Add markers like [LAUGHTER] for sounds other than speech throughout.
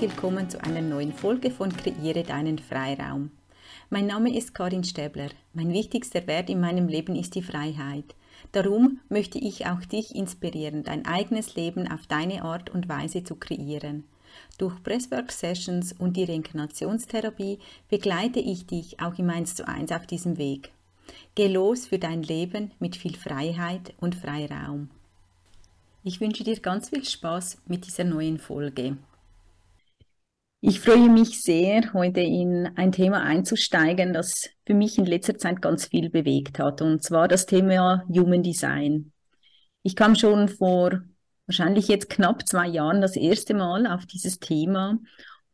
willkommen zu einer neuen Folge von Kreiere deinen Freiraum. Mein Name ist Karin Stäbler. Mein wichtigster Wert in meinem Leben ist die Freiheit. Darum möchte ich auch dich inspirieren, dein eigenes Leben auf deine Art und Weise zu kreieren. Durch Presswork Sessions und die Reinkarnationstherapie begleite ich dich auch im 1 zu 1 auf diesem Weg. Geh los für dein Leben mit viel Freiheit und Freiraum. Ich wünsche dir ganz viel Spaß mit dieser neuen Folge. Ich freue mich sehr, heute in ein Thema einzusteigen, das für mich in letzter Zeit ganz viel bewegt hat, und zwar das Thema Human Design. Ich kam schon vor wahrscheinlich jetzt knapp zwei Jahren das erste Mal auf dieses Thema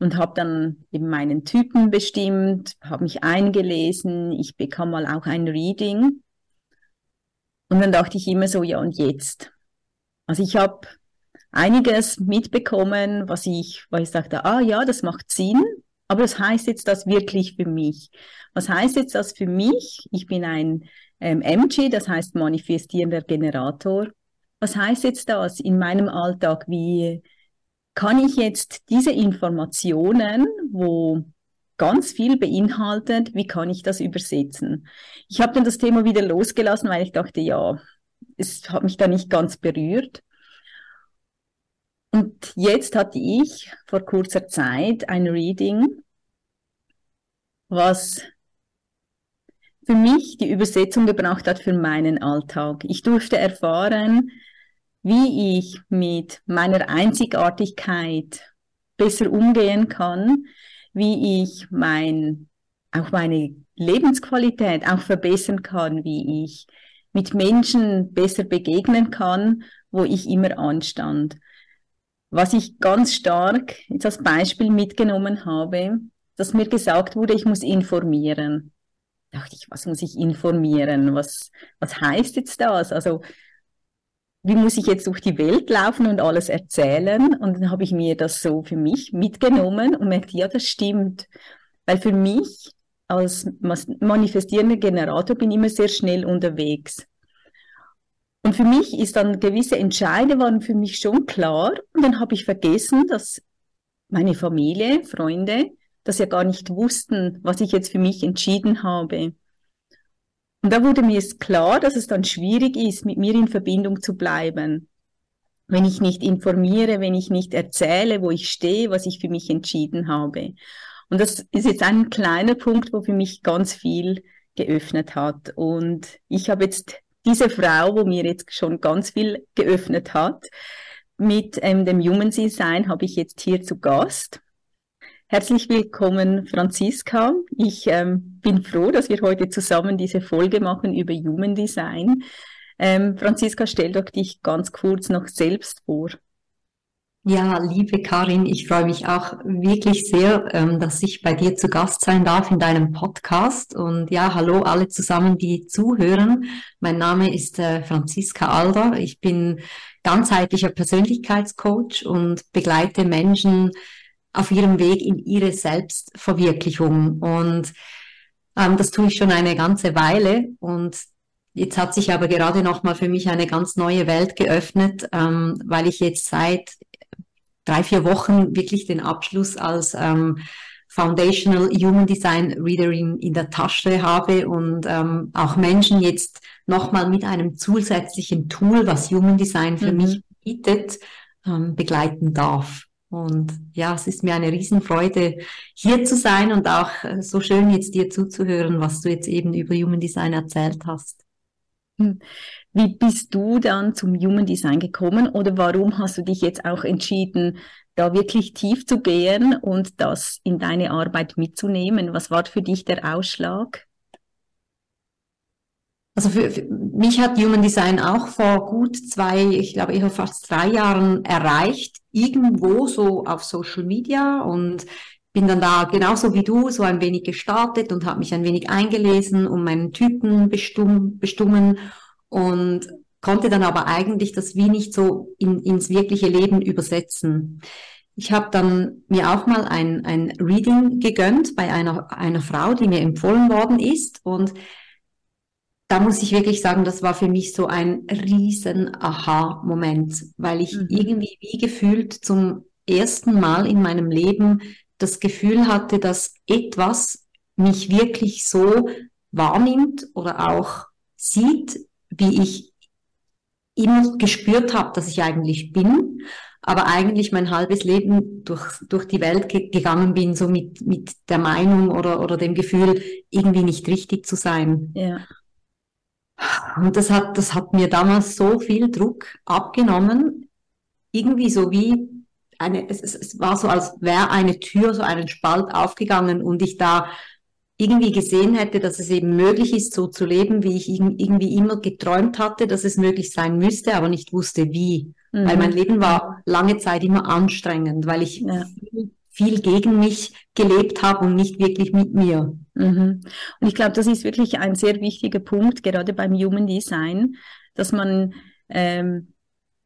und habe dann eben meinen Typen bestimmt, habe mich eingelesen, ich bekam mal auch ein Reading. Und dann dachte ich immer so, ja und jetzt? Also ich habe einiges mitbekommen, was ich, weil ich sagte, ah ja, das macht Sinn, aber was heißt jetzt das wirklich für mich? Was heißt jetzt das für mich? Ich bin ein ähm, MG, das heißt manifestierender Generator. Was heißt jetzt das in meinem Alltag? Wie kann ich jetzt diese Informationen, wo ganz viel beinhaltet, wie kann ich das übersetzen? Ich habe dann das Thema wieder losgelassen, weil ich dachte, ja, es hat mich da nicht ganz berührt. Und jetzt hatte ich vor kurzer Zeit ein Reading, was für mich die Übersetzung gebracht hat für meinen Alltag. Ich durfte erfahren, wie ich mit meiner Einzigartigkeit besser umgehen kann, wie ich mein, auch meine Lebensqualität auch verbessern kann, wie ich mit Menschen besser begegnen kann, wo ich immer anstand. Was ich ganz stark jetzt als Beispiel mitgenommen habe, dass mir gesagt wurde, ich muss informieren. Da dachte ich, was muss ich informieren? Was, was heißt jetzt das? Also, wie muss ich jetzt durch die Welt laufen und alles erzählen? Und dann habe ich mir das so für mich mitgenommen und merkte, ja, das stimmt. Weil für mich als manifestierender Generator bin ich immer sehr schnell unterwegs. Und für mich ist dann gewisse Entscheide waren für mich schon klar. Und dann habe ich vergessen, dass meine Familie, Freunde, das ja gar nicht wussten, was ich jetzt für mich entschieden habe. Und da wurde mir es klar, dass es dann schwierig ist, mit mir in Verbindung zu bleiben. Wenn ich nicht informiere, wenn ich nicht erzähle, wo ich stehe, was ich für mich entschieden habe. Und das ist jetzt ein kleiner Punkt, wo für mich ganz viel geöffnet hat. Und ich habe jetzt diese Frau, wo mir jetzt schon ganz viel geöffnet hat, mit ähm, dem Human Design habe ich jetzt hier zu Gast. Herzlich willkommen, Franziska. Ich ähm, bin froh, dass wir heute zusammen diese Folge machen über Human Design. Ähm, Franziska, stell doch dich ganz kurz noch selbst vor. Ja, liebe Karin, ich freue mich auch wirklich sehr, ähm, dass ich bei dir zu Gast sein darf in deinem Podcast. Und ja, hallo alle zusammen, die zuhören. Mein Name ist äh, Franziska Alder. Ich bin ganzheitlicher Persönlichkeitscoach und begleite Menschen auf ihrem Weg in ihre Selbstverwirklichung. Und ähm, das tue ich schon eine ganze Weile. Und Jetzt hat sich aber gerade nochmal für mich eine ganz neue Welt geöffnet, ähm, weil ich jetzt seit drei, vier Wochen wirklich den Abschluss als ähm, Foundational Human Design Reader in, der Tasche habe und ähm, auch Menschen jetzt nochmal mit einem zusätzlichen Tool, was Human Design für mhm. mich bietet, ähm, begleiten darf. Und ja, es ist mir eine Riesenfreude, hier zu sein und auch äh, so schön jetzt dir zuzuhören, was du jetzt eben über Human Design erzählt hast. Wie bist du dann zum Human Design gekommen oder warum hast du dich jetzt auch entschieden, da wirklich tief zu gehen und das in deine Arbeit mitzunehmen? Was war für dich der Ausschlag? Also für, für mich hat Human Design auch vor gut zwei, ich glaube eher fast drei Jahren erreicht, irgendwo so auf Social Media und bin dann da genauso wie du so ein wenig gestartet und habe mich ein wenig eingelesen, um meinen Typen bestimm, bestimmen und konnte dann aber eigentlich das wie nicht so in, ins wirkliche Leben übersetzen. Ich habe dann mir auch mal ein, ein Reading gegönnt bei einer, einer Frau, die mir empfohlen worden ist. Und da muss ich wirklich sagen, das war für mich so ein riesen Aha-Moment, weil ich mhm. irgendwie wie gefühlt zum ersten Mal in meinem Leben das Gefühl hatte, dass etwas mich wirklich so wahrnimmt oder auch sieht, wie ich immer gespürt habe, dass ich eigentlich bin, aber eigentlich mein halbes Leben durch, durch die Welt ge gegangen bin, so mit, mit der Meinung oder, oder dem Gefühl, irgendwie nicht richtig zu sein. Ja. Und das hat, das hat mir damals so viel Druck abgenommen, irgendwie so wie eine, es, es war so, als wäre eine Tür, so einen Spalt aufgegangen und ich da irgendwie gesehen hätte, dass es eben möglich ist, so zu leben, wie ich irgendwie immer geträumt hatte, dass es möglich sein müsste, aber nicht wusste, wie. Mhm. Weil mein Leben war lange Zeit immer anstrengend, weil ich ja. viel, viel, gegen mich gelebt habe und nicht wirklich mit mir. Mhm. Und ich glaube, das ist wirklich ein sehr wichtiger Punkt, gerade beim Human Design, dass man ähm,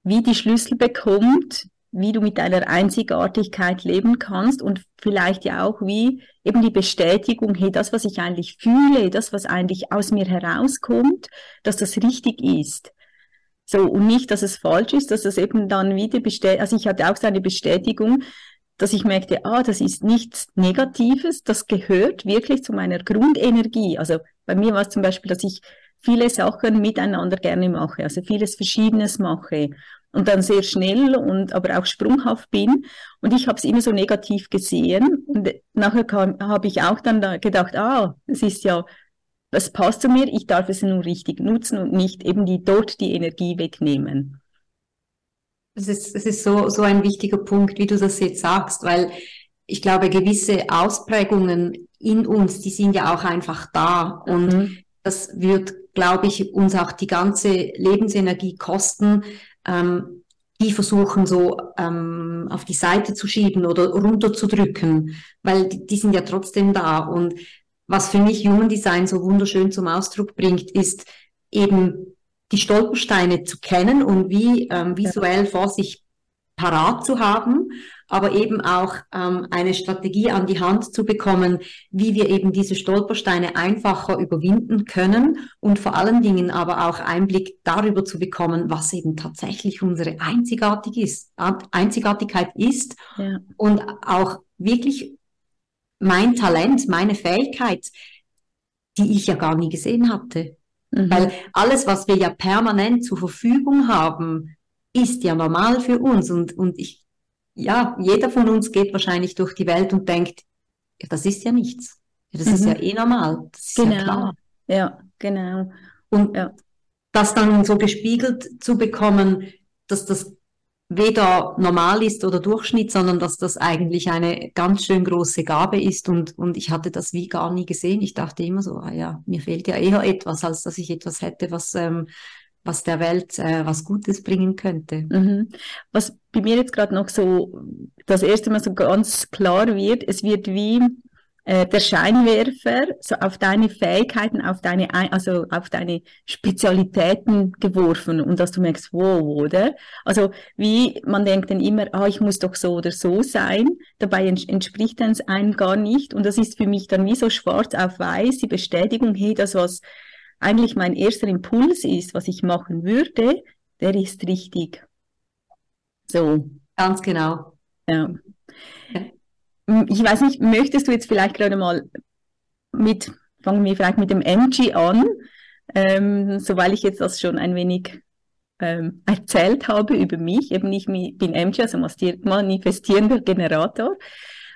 wie die Schlüssel bekommt, wie du mit deiner Einzigartigkeit leben kannst und vielleicht ja auch wie eben die Bestätigung, hey, das, was ich eigentlich fühle, das, was eigentlich aus mir herauskommt, dass das richtig ist. So, und nicht, dass es falsch ist, dass das eben dann wieder bestätigt, also ich hatte auch so eine Bestätigung, dass ich merkte, ah, das ist nichts Negatives, das gehört wirklich zu meiner Grundenergie. Also bei mir war es zum Beispiel, dass ich viele Sachen miteinander gerne mache, also vieles Verschiedenes mache und dann sehr schnell und aber auch sprunghaft bin. Und ich habe es immer so negativ gesehen. Und nachher habe ich auch dann da gedacht, ah, es ist ja, das passt zu mir, ich darf es nur richtig nutzen und nicht eben die dort die Energie wegnehmen. Es ist, es ist so, so ein wichtiger Punkt, wie du das jetzt sagst, weil ich glaube, gewisse Ausprägungen in uns, die sind ja auch einfach da. Und mhm. das wird, glaube ich, uns auch die ganze Lebensenergie kosten, ähm, die versuchen so ähm, auf die Seite zu schieben oder runterzudrücken, weil die, die sind ja trotzdem da. Und was für mich Human Design so wunderschön zum Ausdruck bringt, ist eben die Stolpersteine zu kennen und wie ähm, visuell vor sich parat zu haben aber eben auch ähm, eine Strategie an die Hand zu bekommen, wie wir eben diese Stolpersteine einfacher überwinden können und vor allen Dingen aber auch Einblick darüber zu bekommen, was eben tatsächlich unsere Einzigartig ist, Einzigartigkeit ist ja. und auch wirklich mein Talent, meine Fähigkeit, die ich ja gar nie gesehen hatte. Mhm. Weil alles, was wir ja permanent zur Verfügung haben, ist ja normal für uns und, und ich ja, jeder von uns geht wahrscheinlich durch die Welt und denkt, ja, das ist ja nichts. das mhm. ist ja eh normal. Das ist genau. ja klar. Ja, genau. Und ja. das dann so gespiegelt zu bekommen, dass das weder normal ist oder Durchschnitt, sondern dass das eigentlich eine ganz schön große Gabe ist und, und ich hatte das wie gar nie gesehen. Ich dachte immer so, ah ja, mir fehlt ja eher etwas, als dass ich etwas hätte, was ähm, was der Welt äh, was Gutes bringen könnte. Mhm. Was bei mir jetzt gerade noch so das erste Mal so ganz klar wird, es wird wie äh, der Scheinwerfer so auf deine Fähigkeiten, auf deine, also auf deine Spezialitäten geworfen und dass du merkst, wow, oder? Also wie man denkt dann immer, ah, ich muss doch so oder so sein, dabei ents entspricht es einem gar nicht und das ist für mich dann wie so schwarz auf weiß die Bestätigung, hey, das was eigentlich mein erster Impuls ist, was ich machen würde, der ist richtig. So. Ganz genau. Ja. Ich weiß nicht, möchtest du jetzt vielleicht gerade mal mit, fangen wir vielleicht mit dem MG an, ähm, so weil ich jetzt das schon ein wenig ähm, erzählt habe über mich, eben ich bin MG, also manifestierender Generator,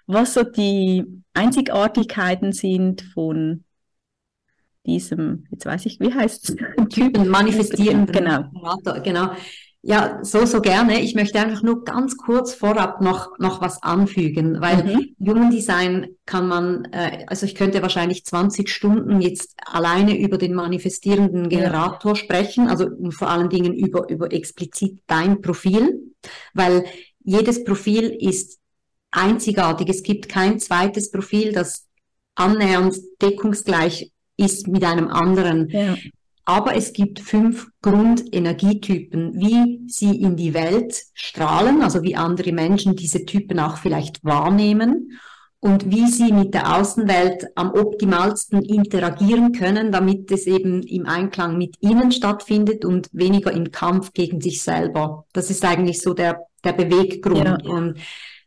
was so die Einzigartigkeiten sind von diesem, jetzt weiß ich, wie heißt es? [LAUGHS] Typen manifestieren. Genau. Genau. Ja, so, so gerne. Ich möchte einfach nur ganz kurz vorab noch, noch was anfügen, weil mhm. Human Design kann man, äh, also ich könnte wahrscheinlich 20 Stunden jetzt alleine über den manifestierenden Generator ja. sprechen, also vor allen Dingen über, über explizit dein Profil, weil jedes Profil ist einzigartig. Es gibt kein zweites Profil, das annähernd deckungsgleich ist mit einem anderen. Ja. Aber es gibt fünf Grundenergietypen, wie sie in die Welt strahlen, also wie andere Menschen diese Typen auch vielleicht wahrnehmen und wie sie mit der Außenwelt am optimalsten interagieren können, damit es eben im Einklang mit ihnen stattfindet und weniger im Kampf gegen sich selber. Das ist eigentlich so der, der Beweggrund. Ja. Und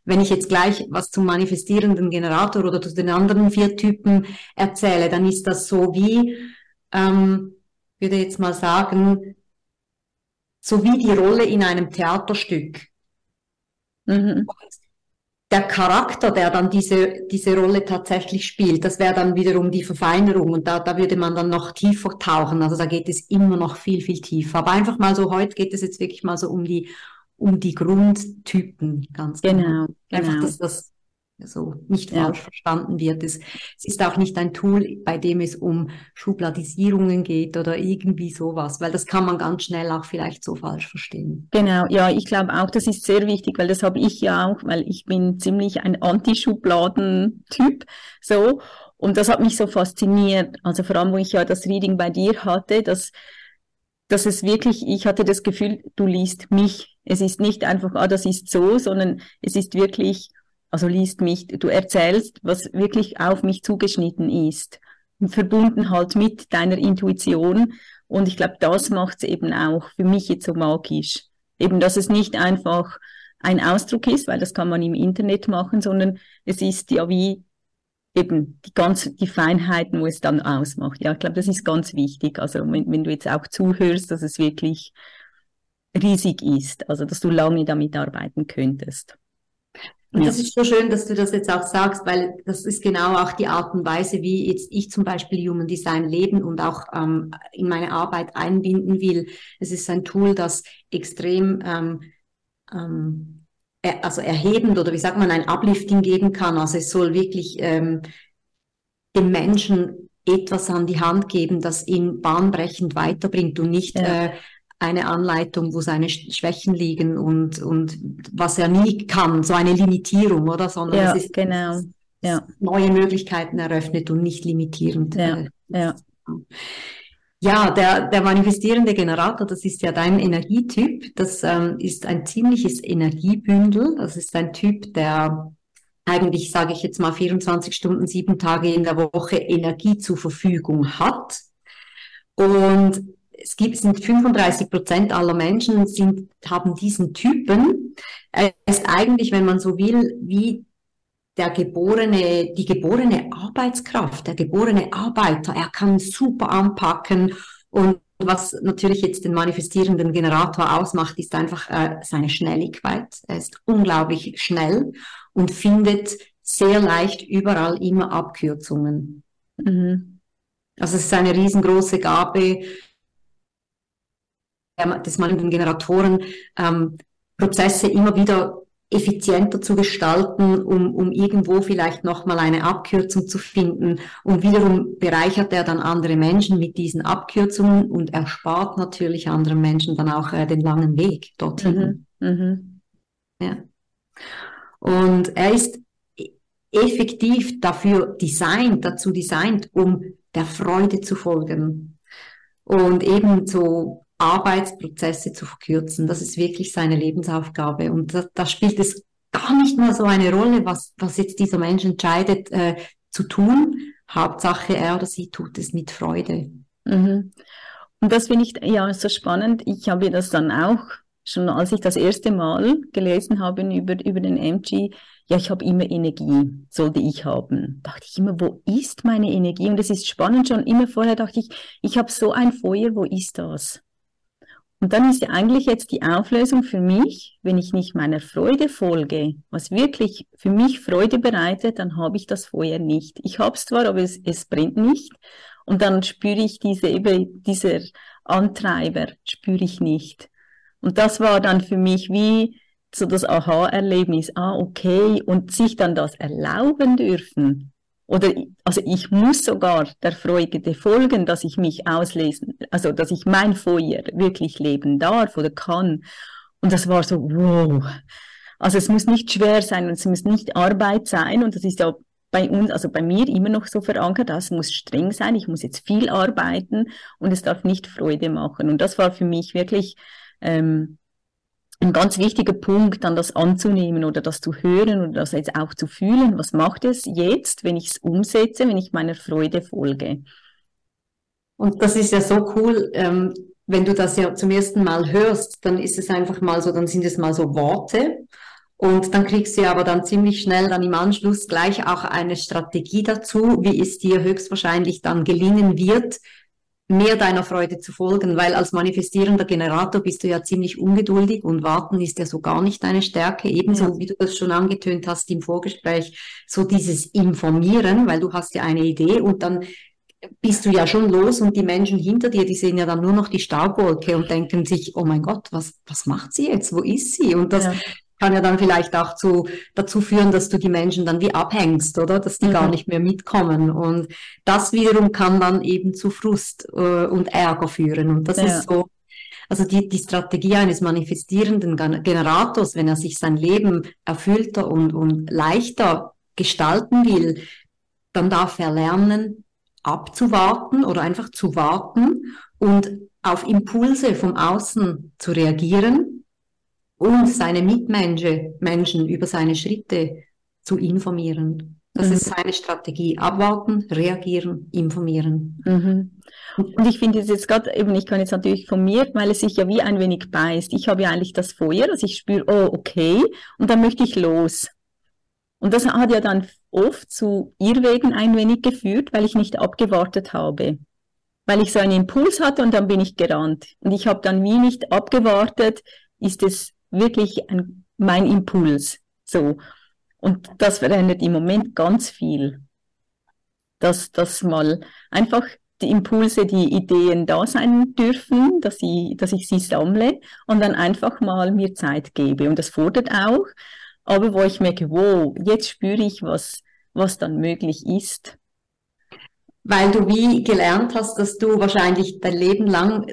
wenn ich jetzt gleich was zum manifestierenden Generator oder zu den anderen vier Typen erzähle, dann ist das so wie, ähm, würde jetzt mal sagen, so wie die Rolle in einem Theaterstück. Mhm. Der Charakter, der dann diese, diese Rolle tatsächlich spielt, das wäre dann wiederum die Verfeinerung und da, da würde man dann noch tiefer tauchen. Also da geht es immer noch viel, viel tiefer. Aber einfach mal so, heute geht es jetzt wirklich mal so um die, um die Grundtypen, ganz genau. genau. Einfach, genau. dass das so nicht ja. falsch verstanden wird. Es, es, ist auch nicht ein Tool, bei dem es um Schubladisierungen geht oder irgendwie sowas, weil das kann man ganz schnell auch vielleicht so falsch verstehen. Genau, ja, ich glaube auch, das ist sehr wichtig, weil das habe ich ja auch, weil ich bin ziemlich ein Anti-Schubladen-Typ, so. Und das hat mich so fasziniert. Also vor allem, wo ich ja das Reading bei dir hatte, dass, dass es wirklich, ich hatte das Gefühl, du liest mich. Es ist nicht einfach, ah, das ist so, sondern es ist wirklich, also liest mich, du erzählst, was wirklich auf mich zugeschnitten ist, verbunden halt mit deiner Intuition. Und ich glaube, das macht es eben auch für mich jetzt so magisch. Eben, dass es nicht einfach ein Ausdruck ist, weil das kann man im Internet machen, sondern es ist ja wie eben die ganz, die Feinheiten, wo es dann ausmacht. Ja, ich glaube, das ist ganz wichtig. Also, wenn, wenn du jetzt auch zuhörst, dass es wirklich riesig ist, also, dass du lange damit arbeiten könntest. Und ja. das ist so schön, dass du das jetzt auch sagst, weil das ist genau auch die Art und Weise, wie jetzt ich zum Beispiel Human Design leben und auch ähm, in meine Arbeit einbinden will. Es ist ein Tool, das extrem ähm, ähm, er, also erhebend oder wie sagt man, ein Uplifting geben kann. Also es soll wirklich ähm, dem Menschen etwas an die Hand geben, das ihn bahnbrechend weiterbringt und nicht ja. äh, eine Anleitung, wo seine Schwächen liegen und, und was er nie kann, so eine Limitierung, oder? Sondern ja, es ist genau. ja. neue Möglichkeiten eröffnet und nicht limitierend. Ja, ja. Ja, der, der manifestierende Generator, das ist ja dein Energietyp. Das ähm, ist ein ziemliches Energiebündel. Das ist ein Typ, der eigentlich, sage ich jetzt mal, 24 Stunden, sieben Tage in der Woche Energie zur Verfügung hat. Und es gibt, sind 35 Prozent aller Menschen sind, haben diesen Typen. Er ist eigentlich, wenn man so will, wie der geborene, die geborene Arbeitskraft, der geborene Arbeiter. Er kann super anpacken und was natürlich jetzt den manifestierenden Generator ausmacht, ist einfach äh, seine Schnelligkeit. Er ist unglaublich schnell und findet sehr leicht überall immer Abkürzungen. Mhm. Also es ist eine riesengroße Gabe, des mangelnden Generatoren ähm, Prozesse immer wieder effizienter zu gestalten, um, um irgendwo vielleicht nochmal eine Abkürzung zu finden. Und wiederum bereichert er dann andere Menschen mit diesen Abkürzungen und erspart natürlich anderen Menschen dann auch äh, den langen Weg dorthin. Mhm. Mhm. Ja. Und er ist effektiv dafür designt, dazu designt, um der Freude zu folgen. Und eben so Arbeitsprozesse zu verkürzen. Das ist wirklich seine Lebensaufgabe. Und da, da spielt es gar nicht mal so eine Rolle, was, was jetzt dieser Mensch entscheidet äh, zu tun. Hauptsache er oder sie tut es mit Freude. Mhm. Und das finde ich ja so spannend. Ich habe das dann auch schon, als ich das erste Mal gelesen habe über, über den MG, ja, ich habe immer Energie, sollte ich haben. Dachte ich immer, wo ist meine Energie? Und es ist spannend schon, immer vorher dachte ich, ich habe so ein Feuer, wo ist das? Und dann ist ja eigentlich jetzt die Auflösung für mich, wenn ich nicht meiner Freude folge, was wirklich für mich Freude bereitet, dann habe ich das Feuer nicht. Ich habe es zwar, aber es, es brennt nicht. Und dann spüre ich diese, eben dieser Antreiber, spüre ich nicht. Und das war dann für mich wie so das Aha-Erlebnis. Ah, okay. Und sich dann das erlauben dürfen. Oder also ich muss sogar der Freude folgen, dass ich mich auslesen, also dass ich mein Feuer wirklich leben darf oder kann. Und das war so, wow. Also es muss nicht schwer sein und es muss nicht Arbeit sein. Und das ist ja bei uns, also bei mir immer noch so verankert, das muss streng sein, ich muss jetzt viel arbeiten und es darf nicht Freude machen. Und das war für mich wirklich ähm, ein ganz wichtiger Punkt, dann das anzunehmen oder das zu hören oder das jetzt auch zu fühlen. Was macht es jetzt, wenn ich es umsetze, wenn ich meiner Freude folge? Und das ist ja so cool, ähm, wenn du das ja zum ersten Mal hörst, dann ist es einfach mal so, dann sind es mal so Worte. Und dann kriegst du aber dann ziemlich schnell dann im Anschluss gleich auch eine Strategie dazu, wie es dir höchstwahrscheinlich dann gelingen wird, mehr deiner Freude zu folgen, weil als manifestierender Generator bist du ja ziemlich ungeduldig und warten ist ja so gar nicht deine Stärke. Ebenso ja. wie du das schon angetönt hast im Vorgespräch, so dieses Informieren, weil du hast ja eine Idee und dann bist du ja schon los und die Menschen hinter dir, die sehen ja dann nur noch die Staubwolke und denken sich, oh mein Gott, was, was macht sie jetzt? Wo ist sie? Und das, ja kann ja dann vielleicht auch zu, dazu führen, dass du die Menschen dann wie abhängst, oder? Dass die mhm. gar nicht mehr mitkommen. Und das wiederum kann dann eben zu Frust äh, und Ärger führen. Und das ja. ist so, also die, die Strategie eines manifestierenden Generators, wenn er sich sein Leben erfüllter und, und leichter gestalten will, dann darf er lernen, abzuwarten oder einfach zu warten und auf Impulse vom Außen zu reagieren und seine Mitmenschen Menschen über seine Schritte zu informieren. Das mhm. ist seine Strategie. Abwarten, reagieren, informieren. Mhm. Und ich finde es jetzt gerade, eben, ich kann jetzt natürlich von mir, weil es sich ja wie ein wenig beißt. Ich habe ja eigentlich das Feuer, also ich spüre, oh, okay, und dann möchte ich los. Und das hat ja dann oft zu Irrwegen ein wenig geführt, weil ich nicht abgewartet habe. Weil ich so einen Impuls hatte und dann bin ich gerannt. Und ich habe dann wie nicht abgewartet, ist es wirklich ein, mein Impuls. So. Und das verändert im Moment ganz viel. Dass, dass mal einfach die Impulse, die Ideen da sein dürfen, dass ich, dass ich sie sammle und dann einfach mal mir Zeit gebe. Und das fordert auch, aber wo ich merke, wow, jetzt spüre ich, was, was dann möglich ist. Weil du wie gelernt hast, dass du wahrscheinlich dein Leben lang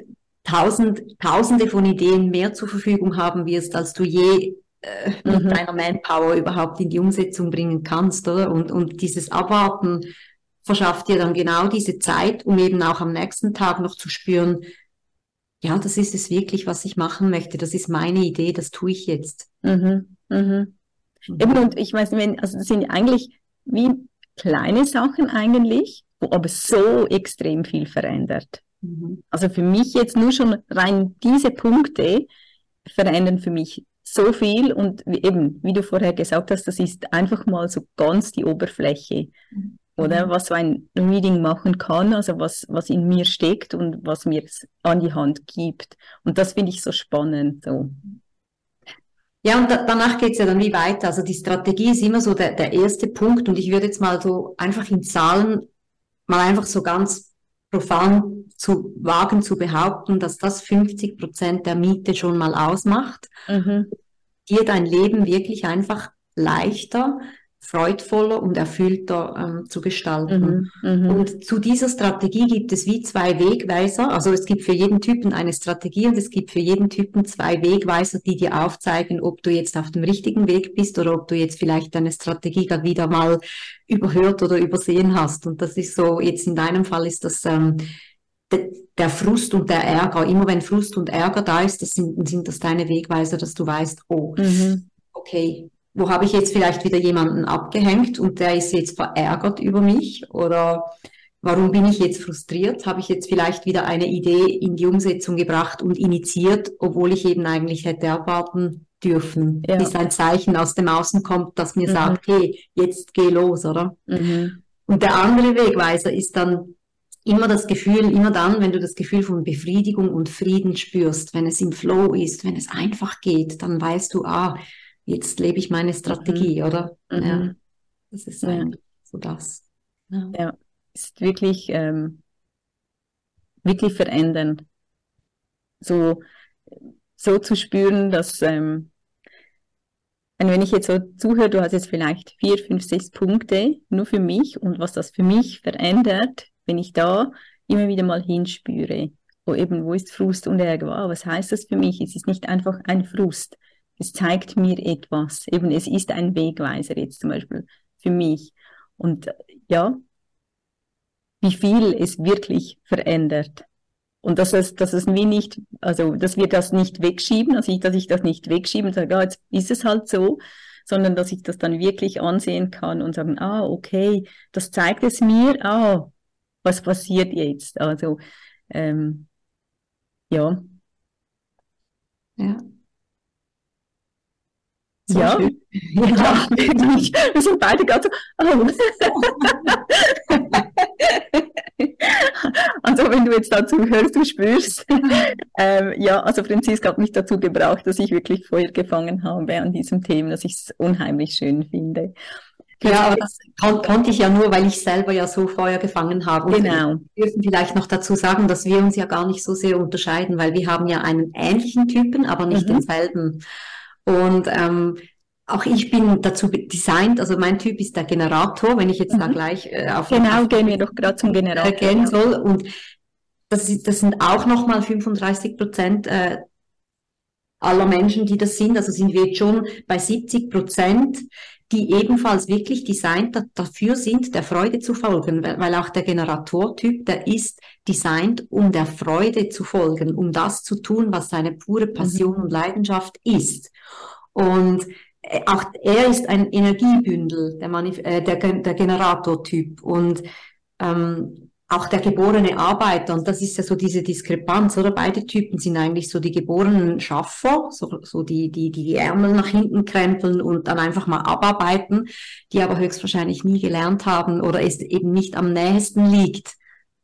tausend, tausende von Ideen mehr zur Verfügung haben wirst, als du je äh, mit mhm. deiner Manpower überhaupt in die Umsetzung bringen kannst, oder? Und, und dieses Abwarten verschafft dir dann genau diese Zeit, um eben auch am nächsten Tag noch zu spüren, ja, das ist es wirklich, was ich machen möchte. Das ist meine Idee, das tue ich jetzt. Mhm. Mhm. mhm. Eben, und ich weiß, wenn, also das sind eigentlich wie kleine Sachen eigentlich, wo aber so extrem viel verändert. Mhm. Also für mich jetzt nur schon rein diese Punkte verändern für mich so viel und eben, wie du vorher gesagt hast, das ist einfach mal so ganz die Oberfläche, mhm. oder was so ein Reading machen kann, also was, was in mir steckt und was mir an die Hand gibt. Und das finde ich so spannend. So. Ja, und da, danach geht's ja dann wie weiter. Also die Strategie ist immer so der, der erste Punkt und ich würde jetzt mal so einfach in Zahlen mal einfach so ganz profan zu wagen zu behaupten, dass das 50 Prozent der Miete schon mal ausmacht, mhm. dir dein Leben wirklich einfach leichter, freudvoller und erfüllter ähm, zu gestalten. Mhm, mh. Und zu dieser Strategie gibt es wie zwei Wegweiser. Also es gibt für jeden Typen eine Strategie und es gibt für jeden Typen zwei Wegweiser, die dir aufzeigen, ob du jetzt auf dem richtigen Weg bist oder ob du jetzt vielleicht deine Strategie gerade wieder mal überhört oder übersehen hast. Und das ist so, jetzt in deinem Fall ist das ähm, der Frust und der Ärger. Immer wenn Frust und Ärger da ist, das sind, sind das deine Wegweiser, dass du weißt, oh, mhm. okay, wo habe ich jetzt vielleicht wieder jemanden abgehängt und der ist jetzt verärgert über mich oder warum bin ich jetzt frustriert? Habe ich jetzt vielleicht wieder eine Idee in die Umsetzung gebracht und initiiert, obwohl ich eben eigentlich hätte abwarten dürfen, ja. bis ein Zeichen aus dem Außen kommt, das mir mhm. sagt, hey, jetzt geh los, oder? Mhm. Und der andere Wegweiser ist dann immer das Gefühl, immer dann, wenn du das Gefühl von Befriedigung und Frieden spürst, wenn es im Flow ist, wenn es einfach geht, dann weißt du, ah, jetzt lebe ich meine Strategie, mhm. oder? Mhm. Ja, das ist ja. so das. Ja. ja, ist wirklich, ähm, wirklich verändernd. So, so zu spüren, dass, ähm, wenn ich jetzt so zuhöre, du hast jetzt vielleicht vier, fünf, sechs Punkte nur für mich und was das für mich verändert, wenn ich da immer wieder mal hinspüre, wo eben, wo ist Frust und Ärger, wow, was heißt das für mich? Es ist nicht einfach ein Frust, es zeigt mir etwas. Eben, es ist ein Wegweiser jetzt zum Beispiel für mich. Und ja, wie viel es wirklich verändert. Und dass es, dass es mir nicht, also dass wir das nicht wegschieben, also ich, dass ich das nicht wegschieben und sage, ja, jetzt ist es halt so, sondern dass ich das dann wirklich ansehen kann und sagen, ah, okay, das zeigt es mir, ah, was passiert jetzt? Also ähm, ja. Ja. So ja, schön. [LAUGHS] Ja, [LAUGHS] wir sind beide gerade so, oh. [LAUGHS] also wenn du jetzt dazu hörst, du spürst. ähm, ja, also Franziska hat mich dazu gebracht, dass ich wirklich Feuer gefangen habe an diesem Thema, dass ich es unheimlich schön finde. Ja, aber das kon konnte ich ja nur, weil ich selber ja so Feuer gefangen habe. Und genau. Wir dürfen vielleicht noch dazu sagen, dass wir uns ja gar nicht so sehr unterscheiden, weil wir haben ja einen ähnlichen Typen, aber nicht mhm. denselben. Und ähm, auch ich bin dazu designt, also mein Typ ist der Generator, wenn ich jetzt mhm. da gleich äh, auf Genau, auf, gehen wir doch gerade zum Generator. Gehen soll. Und das, das sind auch nochmal 35 Prozent äh, aller Menschen, die das sind. Also sind wir jetzt schon bei 70 Prozent, die ebenfalls wirklich designt dafür sind, der Freude zu folgen, weil auch der Generatortyp, der ist designt, um der Freude zu folgen, um das zu tun, was seine pure Passion mhm. und Leidenschaft ist. Und äh, auch er ist ein Energiebündel, der, Manif äh, der, der Generatortyp und ähm, auch der geborene Arbeiter. Und das ist ja so diese Diskrepanz, oder? Beide Typen sind eigentlich so die geborenen Schaffer, so, so die, die, die Ärmel nach hinten krempeln und dann einfach mal abarbeiten, die aber höchstwahrscheinlich nie gelernt haben oder es eben nicht am nähesten liegt,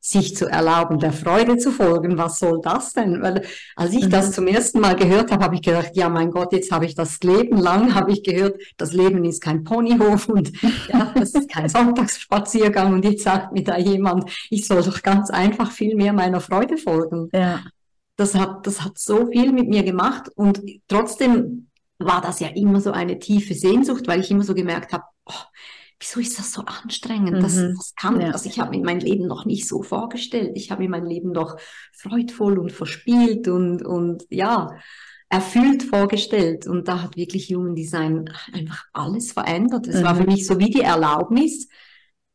sich zu erlauben, der Freude zu folgen. Was soll das denn? Weil als ich mhm. das zum ersten Mal gehört habe, habe ich gedacht, ja mein Gott, jetzt habe ich das Leben lang, habe ich gehört, das Leben ist kein Ponyhof und [LAUGHS] ja, das ist kein Sonntagsspaziergang und jetzt sagt mir da jemand, ich soll doch ganz einfach viel mehr meiner Freude folgen. Ja. Das hat, das hat so viel mit mir gemacht und trotzdem war das ja immer so eine tiefe Sehnsucht, weil ich immer so gemerkt habe, oh, wieso ist das so anstrengend? Das, mhm. das kann, ja. also ich habe mir mein Leben noch nicht so vorgestellt. Ich habe mir mein Leben doch freudvoll und verspielt und, und ja, erfüllt vorgestellt. Und da hat wirklich Human Design einfach alles verändert. Es mhm. war für mich so wie die Erlaubnis,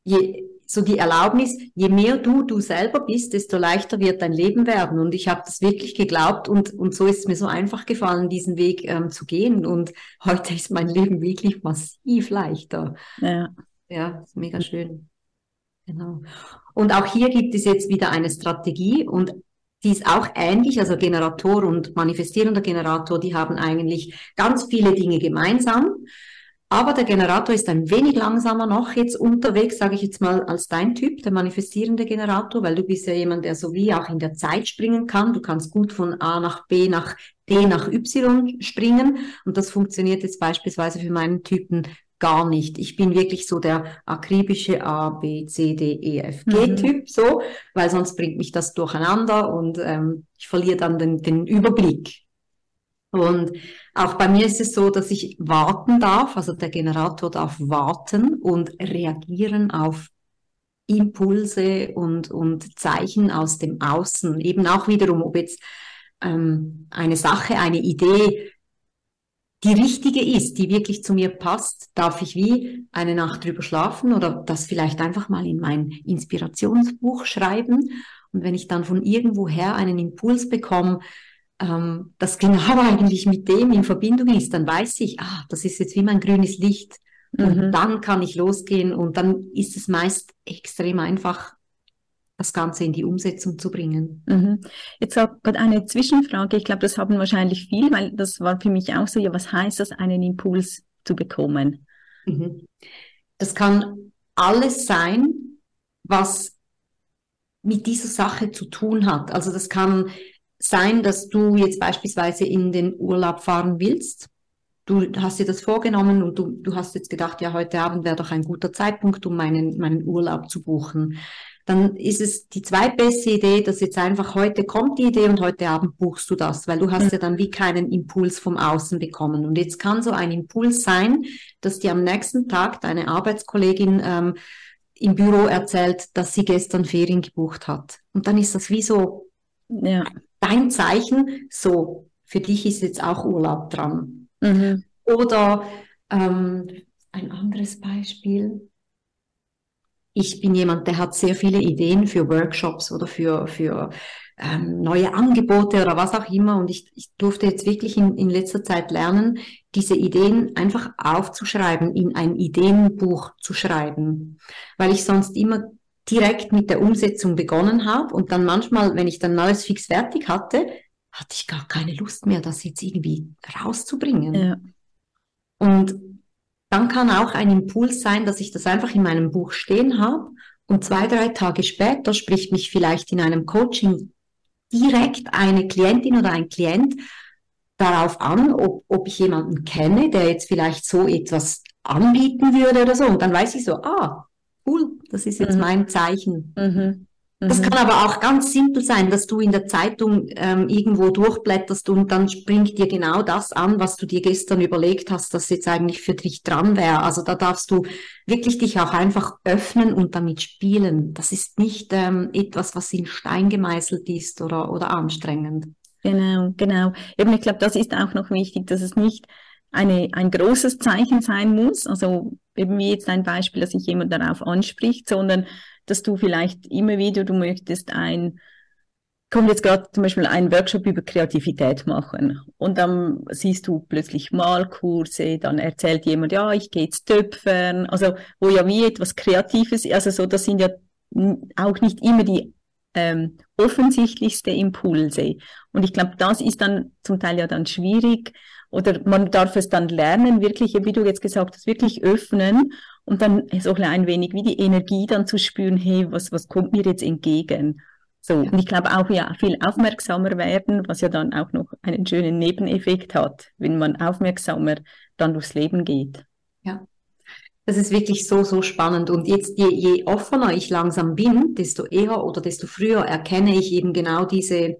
je, so die Erlaubnis, je mehr du du selber bist, desto leichter wird dein Leben werden. Und ich habe das wirklich geglaubt und, und so ist es mir so einfach gefallen, diesen Weg ähm, zu gehen. Und heute ist mein Leben wirklich massiv leichter. Ja, ja mega schön. Genau. Und auch hier gibt es jetzt wieder eine Strategie und die ist auch ähnlich, also Generator und manifestierender Generator, die haben eigentlich ganz viele Dinge gemeinsam. Aber der Generator ist ein wenig langsamer noch jetzt unterwegs, sage ich jetzt mal, als dein Typ, der manifestierende Generator, weil du bist ja jemand, der so wie auch in der Zeit springen kann. Du kannst gut von A nach B nach D nach Y springen. Und das funktioniert jetzt beispielsweise für meinen Typen gar nicht. Ich bin wirklich so der akribische A, B, C, D, E, F, G-Typ, mhm. so, weil sonst bringt mich das durcheinander und ähm, ich verliere dann den, den Überblick. Und auch bei mir ist es so, dass ich warten darf, also der Generator darf warten und reagieren auf Impulse und, und Zeichen aus dem Außen. Eben auch wiederum, ob jetzt ähm, eine Sache, eine Idee die richtige ist, die wirklich zu mir passt, darf ich wie eine Nacht drüber schlafen oder das vielleicht einfach mal in mein Inspirationsbuch schreiben. Und wenn ich dann von irgendwoher einen Impuls bekomme, ähm, das genau eigentlich mit dem in Verbindung ist, dann weiß ich, ah, das ist jetzt wie mein grünes Licht. Und mhm. dann kann ich losgehen und dann ist es meist extrem einfach, das Ganze in die Umsetzung zu bringen. Mhm. Jetzt habe gerade eine Zwischenfrage. Ich glaube, das haben wahrscheinlich viel, weil das war für mich auch so, ja, was heißt das, einen Impuls zu bekommen? Mhm. Das kann alles sein, was mit dieser Sache zu tun hat. Also das kann sein, dass du jetzt beispielsweise in den Urlaub fahren willst. Du hast dir das vorgenommen und du, du hast jetzt gedacht, ja, heute Abend wäre doch ein guter Zeitpunkt, um meinen, meinen Urlaub zu buchen. Dann ist es die zweitbeste Idee, dass jetzt einfach heute kommt die Idee und heute Abend buchst du das, weil du hast ja dann wie keinen Impuls vom Außen bekommen. Und jetzt kann so ein Impuls sein, dass dir am nächsten Tag deine Arbeitskollegin ähm, im Büro erzählt, dass sie gestern Ferien gebucht hat. Und dann ist das wie so ja dein Zeichen, so, für dich ist jetzt auch Urlaub dran. Mhm. Oder ähm, ein anderes Beispiel. Ich bin jemand, der hat sehr viele Ideen für Workshops oder für, für ähm, neue Angebote oder was auch immer. Und ich, ich durfte jetzt wirklich in, in letzter Zeit lernen, diese Ideen einfach aufzuschreiben, in ein Ideenbuch zu schreiben. Weil ich sonst immer direkt mit der Umsetzung begonnen habe und dann manchmal, wenn ich dann alles fix fertig hatte, hatte ich gar keine Lust mehr, das jetzt irgendwie rauszubringen. Ja. Und dann kann auch ein Impuls sein, dass ich das einfach in meinem Buch stehen habe und zwei, drei Tage später spricht mich vielleicht in einem Coaching direkt eine Klientin oder ein Klient darauf an, ob, ob ich jemanden kenne, der jetzt vielleicht so etwas anbieten würde oder so. Und dann weiß ich so, ah, cool, das ist jetzt mhm. mein Zeichen. Mhm. Das mhm. kann aber auch ganz simpel sein, dass du in der Zeitung ähm, irgendwo durchblätterst und dann springt dir genau das an, was du dir gestern überlegt hast, dass jetzt eigentlich für dich dran wäre. Also da darfst du wirklich dich auch einfach öffnen und damit spielen. Das ist nicht ähm, etwas, was in Stein gemeißelt ist oder, oder anstrengend. Genau, genau. Eben, ich glaube, das ist auch noch wichtig, dass es nicht eine, ein großes Zeichen sein muss. Also eben wie jetzt ein Beispiel, dass sich jemand darauf anspricht, sondern dass du vielleicht immer wieder, du möchtest ein, kommt jetzt gerade zum Beispiel einen Workshop über Kreativität machen und dann siehst du plötzlich Malkurse, dann erzählt jemand, ja, ich gehe jetzt töpfern, also wo ja wie etwas Kreatives, also so, das sind ja auch nicht immer die ähm, offensichtlichste Impulse. Und ich glaube, das ist dann zum Teil ja dann schwierig oder man darf es dann lernen, wirklich, wie du jetzt gesagt hast, wirklich öffnen und dann so ein wenig wie die Energie dann zu spüren, hey, was, was kommt mir jetzt entgegen? So, und ich glaube auch ja viel aufmerksamer werden, was ja dann auch noch einen schönen Nebeneffekt hat, wenn man aufmerksamer dann durchs Leben geht. Ja. Das ist wirklich so, so spannend. Und jetzt, je, je offener ich langsam bin, desto eher oder desto früher erkenne ich eben genau diese,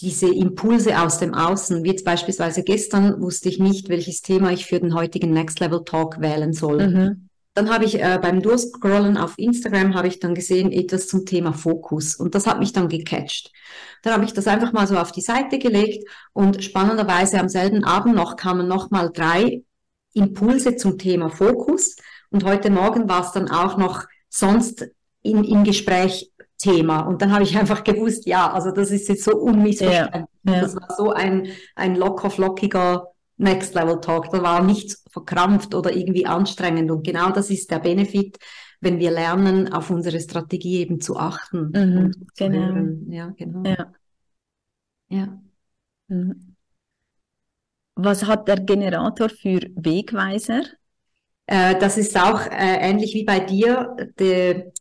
diese Impulse aus dem Außen. Wie jetzt beispielsweise gestern wusste ich nicht, welches Thema ich für den heutigen Next Level Talk wählen soll. Mhm. Dann habe ich äh, beim Durchscrollen auf Instagram habe ich dann gesehen etwas zum Thema Fokus und das hat mich dann gecatcht. Dann habe ich das einfach mal so auf die Seite gelegt und spannenderweise am selben Abend noch kamen noch mal drei Impulse zum Thema Fokus und heute Morgen war es dann auch noch sonst in, im Gespräch Thema und dann habe ich einfach gewusst, ja, also das ist jetzt so unmissverständlich. Ja, ja. Das war so ein, ein locker flockiger Next Level Talk. Da war nichts verkrampft oder irgendwie anstrengend. Und genau das ist der Benefit, wenn wir lernen, auf unsere Strategie eben zu achten. Mhm, zu genau. Hören. Ja, genau. Ja. ja. Mhm. Was hat der Generator für Wegweiser? Äh, das ist auch äh, ähnlich wie bei dir. De,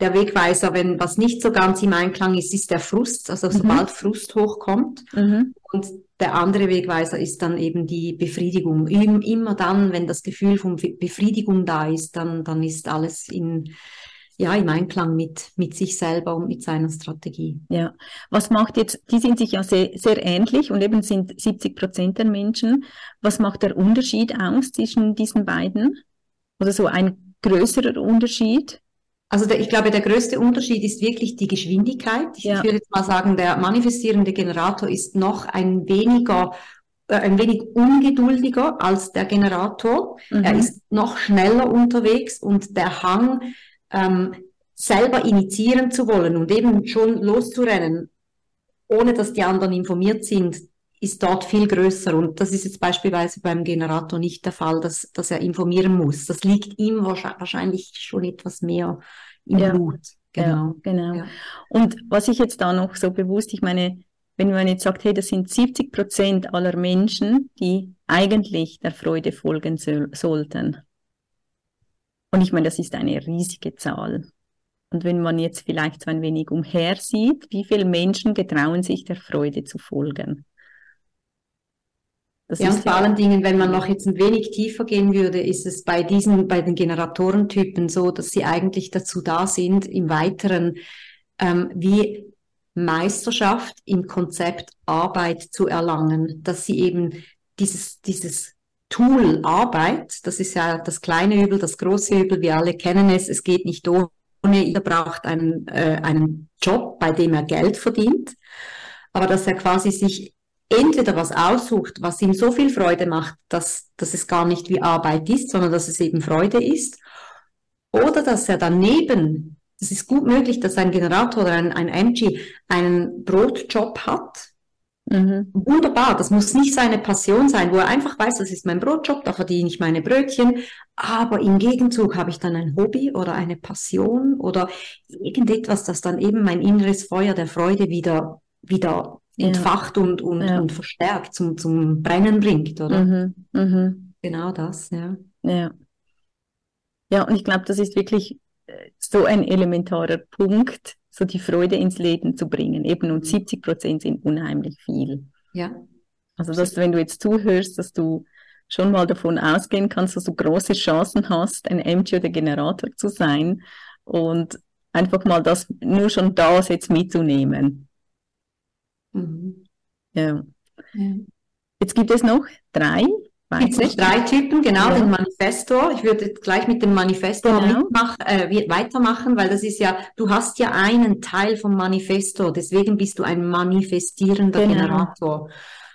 der Wegweiser, wenn was nicht so ganz im Einklang ist, ist der Frust, also mhm. sobald Frust hochkommt. Mhm. Und der andere Wegweiser ist dann eben die Befriedigung. Immer dann, wenn das Gefühl von Befriedigung da ist, dann, dann ist alles in, ja, im Einklang mit, mit sich selber und mit seiner Strategie. Ja, was macht jetzt, die sind sich ja sehr, sehr ähnlich und eben sind 70 Prozent der Menschen. Was macht der Unterschied aus zwischen diesen beiden? Oder so ein größerer Unterschied? Also der, ich glaube, der größte Unterschied ist wirklich die Geschwindigkeit. Ich ja. würde jetzt mal sagen, der manifestierende Generator ist noch ein weniger äh, ein wenig ungeduldiger als der Generator. Mhm. Er ist noch schneller unterwegs und der Hang, ähm, selber initiieren zu wollen und eben schon loszurennen, ohne dass die anderen informiert sind, ist dort viel größer. Und das ist jetzt beispielsweise beim Generator nicht der Fall, dass, dass er informieren muss. Das liegt ihm wahrscheinlich schon etwas mehr im ja. Blut. Genau. Ja, genau. Ja. Und was ich jetzt da noch so bewusst, ich meine, wenn man jetzt sagt, hey, das sind 70 Prozent aller Menschen, die eigentlich der Freude folgen so, sollten. Und ich meine, das ist eine riesige Zahl. Und wenn man jetzt vielleicht so ein wenig umher sieht, wie viele Menschen getrauen sich der Freude zu folgen? Das ja, und vor allen Dingen, wenn man noch jetzt ein wenig tiefer gehen würde, ist es bei diesen, bei den Generatorentypen so, dass sie eigentlich dazu da sind, im Weiteren ähm, wie Meisterschaft im Konzept Arbeit zu erlangen, dass sie eben dieses, dieses Tool Arbeit, das ist ja das kleine Übel, das große Übel, wir alle kennen es, es geht nicht ohne, jeder braucht einen, äh, einen Job, bei dem er Geld verdient, aber dass er quasi sich entweder was aussucht, was ihm so viel Freude macht, dass, dass es gar nicht wie Arbeit ist, sondern dass es eben Freude ist, oder dass er daneben, es ist gut möglich, dass ein Generator oder ein, ein MG einen Brotjob hat. Mhm. Wunderbar, das muss nicht seine Passion sein, wo er einfach weiß, das ist mein Brotjob, da verdiene ich meine Brötchen, aber im Gegenzug habe ich dann ein Hobby oder eine Passion oder irgendetwas, das dann eben mein inneres Feuer der Freude wieder, wieder entfacht und, und, ja. und verstärkt zum, zum Brennen bringt, oder? Mhm. Mhm. Genau das, ja. Ja. Ja, und ich glaube, das ist wirklich äh, so ein elementarer Punkt, so die Freude ins Leben zu bringen. Eben und 70 Prozent sind unheimlich viel. Ja. Also, dass wenn du jetzt zuhörst, dass du schon mal davon ausgehen kannst, dass du große Chancen hast, ein MG oder Generator zu sein und einfach mal das nur schon das jetzt mitzunehmen. Mhm. Ja. ja. Jetzt gibt es noch drei. Gibt es drei Typen, genau, ja. den Manifestor. Ich würde gleich mit dem Manifestor genau. äh, weitermachen, weil das ist ja, du hast ja einen Teil vom Manifestor, deswegen bist du ein manifestierender genau. Generator.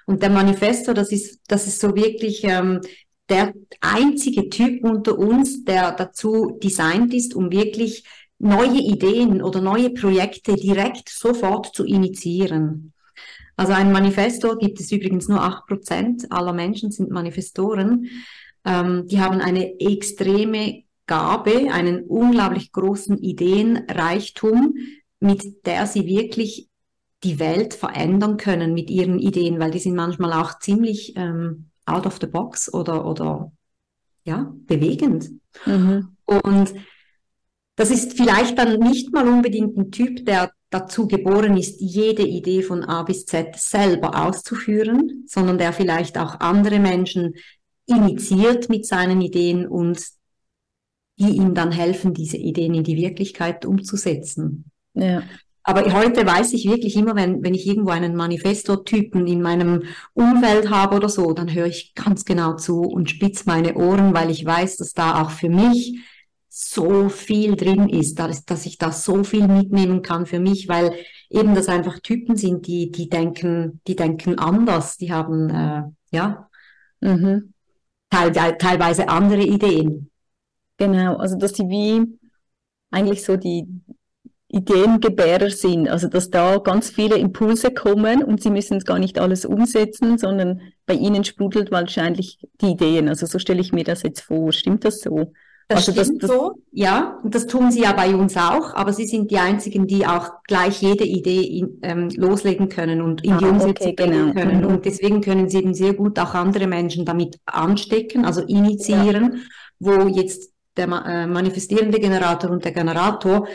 Und der Manifestor, das ist, das ist so wirklich ähm, der einzige Typ unter uns, der dazu designt ist, um wirklich neue Ideen oder neue Projekte direkt sofort zu initiieren. Also ein Manifesto gibt es übrigens nur acht Prozent aller Menschen sind Manifestoren. Ähm, die haben eine extreme Gabe, einen unglaublich großen Ideenreichtum, mit der sie wirklich die Welt verändern können mit ihren Ideen, weil die sind manchmal auch ziemlich ähm, out of the box oder, oder ja, bewegend. Mhm. Und das ist vielleicht dann nicht mal unbedingt ein Typ, der dazu geboren ist, jede Idee von A bis Z selber auszuführen, sondern der vielleicht auch andere Menschen initiiert mit seinen Ideen und die ihm dann helfen, diese Ideen in die Wirklichkeit umzusetzen. Ja. Aber heute weiß ich wirklich immer, wenn, wenn ich irgendwo einen Manifesto-Typen in meinem Umfeld habe oder so, dann höre ich ganz genau zu und spitz meine Ohren, weil ich weiß, dass da auch für mich so viel drin ist, dass, dass ich da so viel mitnehmen kann für mich, weil eben das einfach Typen sind, die, die denken, die denken anders, die haben, äh, ja, mhm. teil, teilweise andere Ideen. Genau, also dass sie wie eigentlich so die Ideengebärer sind, also dass da ganz viele Impulse kommen und sie müssen gar nicht alles umsetzen, sondern bei ihnen sprudelt wahrscheinlich die Ideen. Also so stelle ich mir das jetzt vor. Stimmt das so? Das also stimmt das, das, so, ja. Und das tun sie ja bei uns auch, aber sie sind die einzigen, die auch gleich jede Idee in, ähm, loslegen können und in ah, die Umsetzung okay, genau. können. Mhm. Und deswegen können sie eben sehr gut auch andere Menschen damit anstecken, also initiieren, ja. wo jetzt der äh, manifestierende Generator und der Generator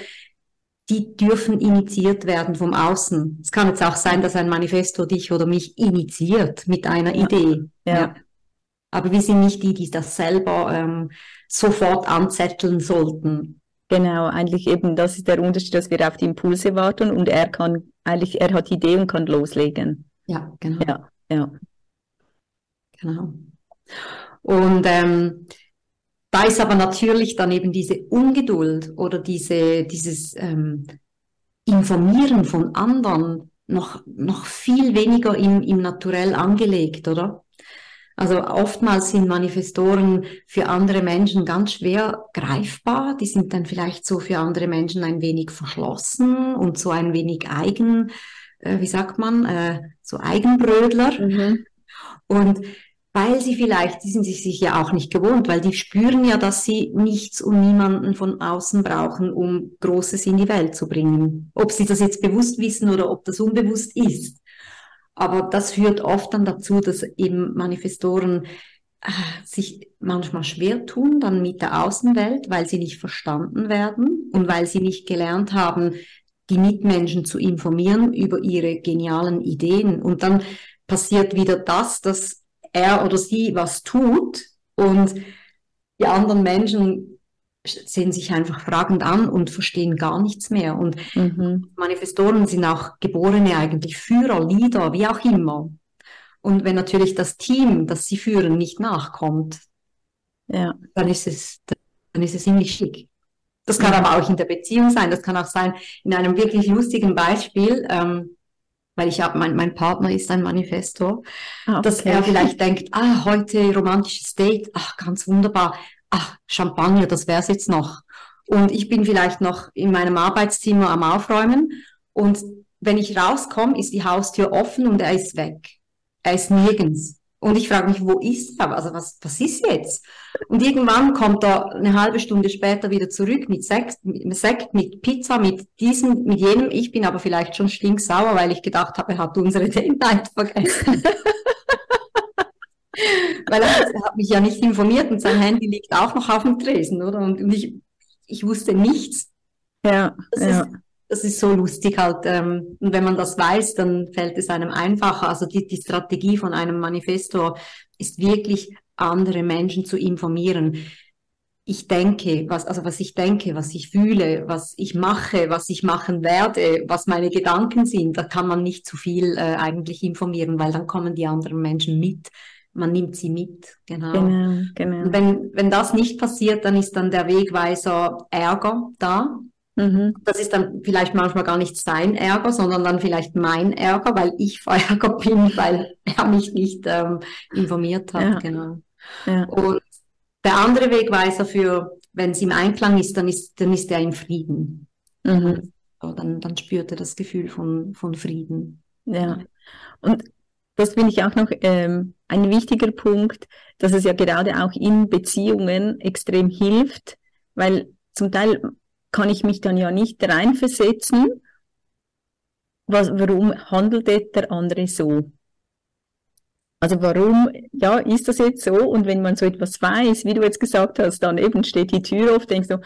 die dürfen initiiert werden vom Außen. Es kann jetzt auch sein, dass ein Manifesto dich oder mich initiiert mit einer ja. Idee. Ja. ja. Aber wir sind nicht die, die das selber ähm, sofort anzetteln sollten. Genau, eigentlich eben, das ist der Unterschied, dass wir auf die Impulse warten und er kann, eigentlich, er hat die Idee und kann loslegen. Ja, genau. Ja, ja. Genau. Und ähm, da ist aber natürlich dann eben diese Ungeduld oder diese, dieses ähm, Informieren von anderen noch, noch viel weniger im, im Naturell angelegt, oder? Also oftmals sind Manifestoren für andere Menschen ganz schwer greifbar. Die sind dann vielleicht so für andere Menschen ein wenig verschlossen und so ein wenig eigen, äh, wie sagt man, äh, so Eigenbrödler. Mhm. Und weil sie vielleicht, die sind sich ja auch nicht gewohnt, weil die spüren ja, dass sie nichts und niemanden von außen brauchen, um Großes in die Welt zu bringen. Ob sie das jetzt bewusst wissen oder ob das unbewusst ist. Aber das führt oft dann dazu, dass eben Manifestoren äh, sich manchmal schwer tun dann mit der Außenwelt, weil sie nicht verstanden werden und weil sie nicht gelernt haben, die Mitmenschen zu informieren über ihre genialen Ideen. Und dann passiert wieder das, dass er oder sie was tut und die anderen Menschen sehen sich einfach fragend an und verstehen gar nichts mehr. Und mhm. Manifestoren sind auch geborene eigentlich Führer, Leader, wie auch immer. Und wenn natürlich das Team, das sie führen, nicht nachkommt, ja. dann ist es, dann ist es ziemlich schick. Das kann ja. aber auch in der Beziehung sein. Das kann auch sein in einem wirklich lustigen Beispiel, ähm, weil ich habe, mein, mein Partner ist ein Manifestor, ah, okay. dass er vielleicht denkt, ah, heute romantisches Date, ach, ganz wunderbar ach, Champagner, das wär's jetzt noch. Und ich bin vielleicht noch in meinem Arbeitszimmer am Aufräumen und wenn ich rauskomme, ist die Haustür offen und er ist weg. Er ist nirgends. Und ich frage mich, wo ist er? Also was, was ist jetzt? Und irgendwann kommt er eine halbe Stunde später wieder zurück mit Sekt, mit, Sekt, mit Pizza, mit diesem, mit jenem. Ich bin aber vielleicht schon stinksauer, weil ich gedacht habe, er hat unsere Date vergessen. [LAUGHS] Weil er hat mich ja nicht informiert und sein Handy liegt auch noch auf dem Tresen, oder? Und, ich, ich wusste nichts. Ja, das ja. Ist, das ist so lustig halt. Ähm, und wenn man das weiß, dann fällt es einem einfacher. Also die, die Strategie von einem Manifestor ist wirklich andere Menschen zu informieren. Ich denke, was, also was ich denke, was ich fühle, was ich mache, was ich machen werde, was meine Gedanken sind, da kann man nicht zu viel äh, eigentlich informieren, weil dann kommen die anderen Menschen mit. Man nimmt sie mit, genau. Genau, genau. Und wenn, wenn das nicht passiert, dann ist dann der Wegweiser Ärger da. Mhm. Das ist dann vielleicht manchmal gar nicht sein Ärger, sondern dann vielleicht mein Ärger, weil ich verärgert [LAUGHS] bin, weil er mich nicht ähm, informiert hat. Ja. Genau. Ja. Und der andere Wegweiser für, wenn es im Einklang ist, dann ist, dann ist er im Frieden. Mhm. So, dann, dann spürt er das Gefühl von, von Frieden. Ja. Und das finde ich auch noch ähm, ein wichtiger Punkt, dass es ja gerade auch in Beziehungen extrem hilft, weil zum Teil kann ich mich dann ja nicht reinversetzen, was, warum handelt der andere so? Also warum, ja, ist das jetzt so? Und wenn man so etwas weiß, wie du jetzt gesagt hast, dann eben steht die Tür auf, denkst du,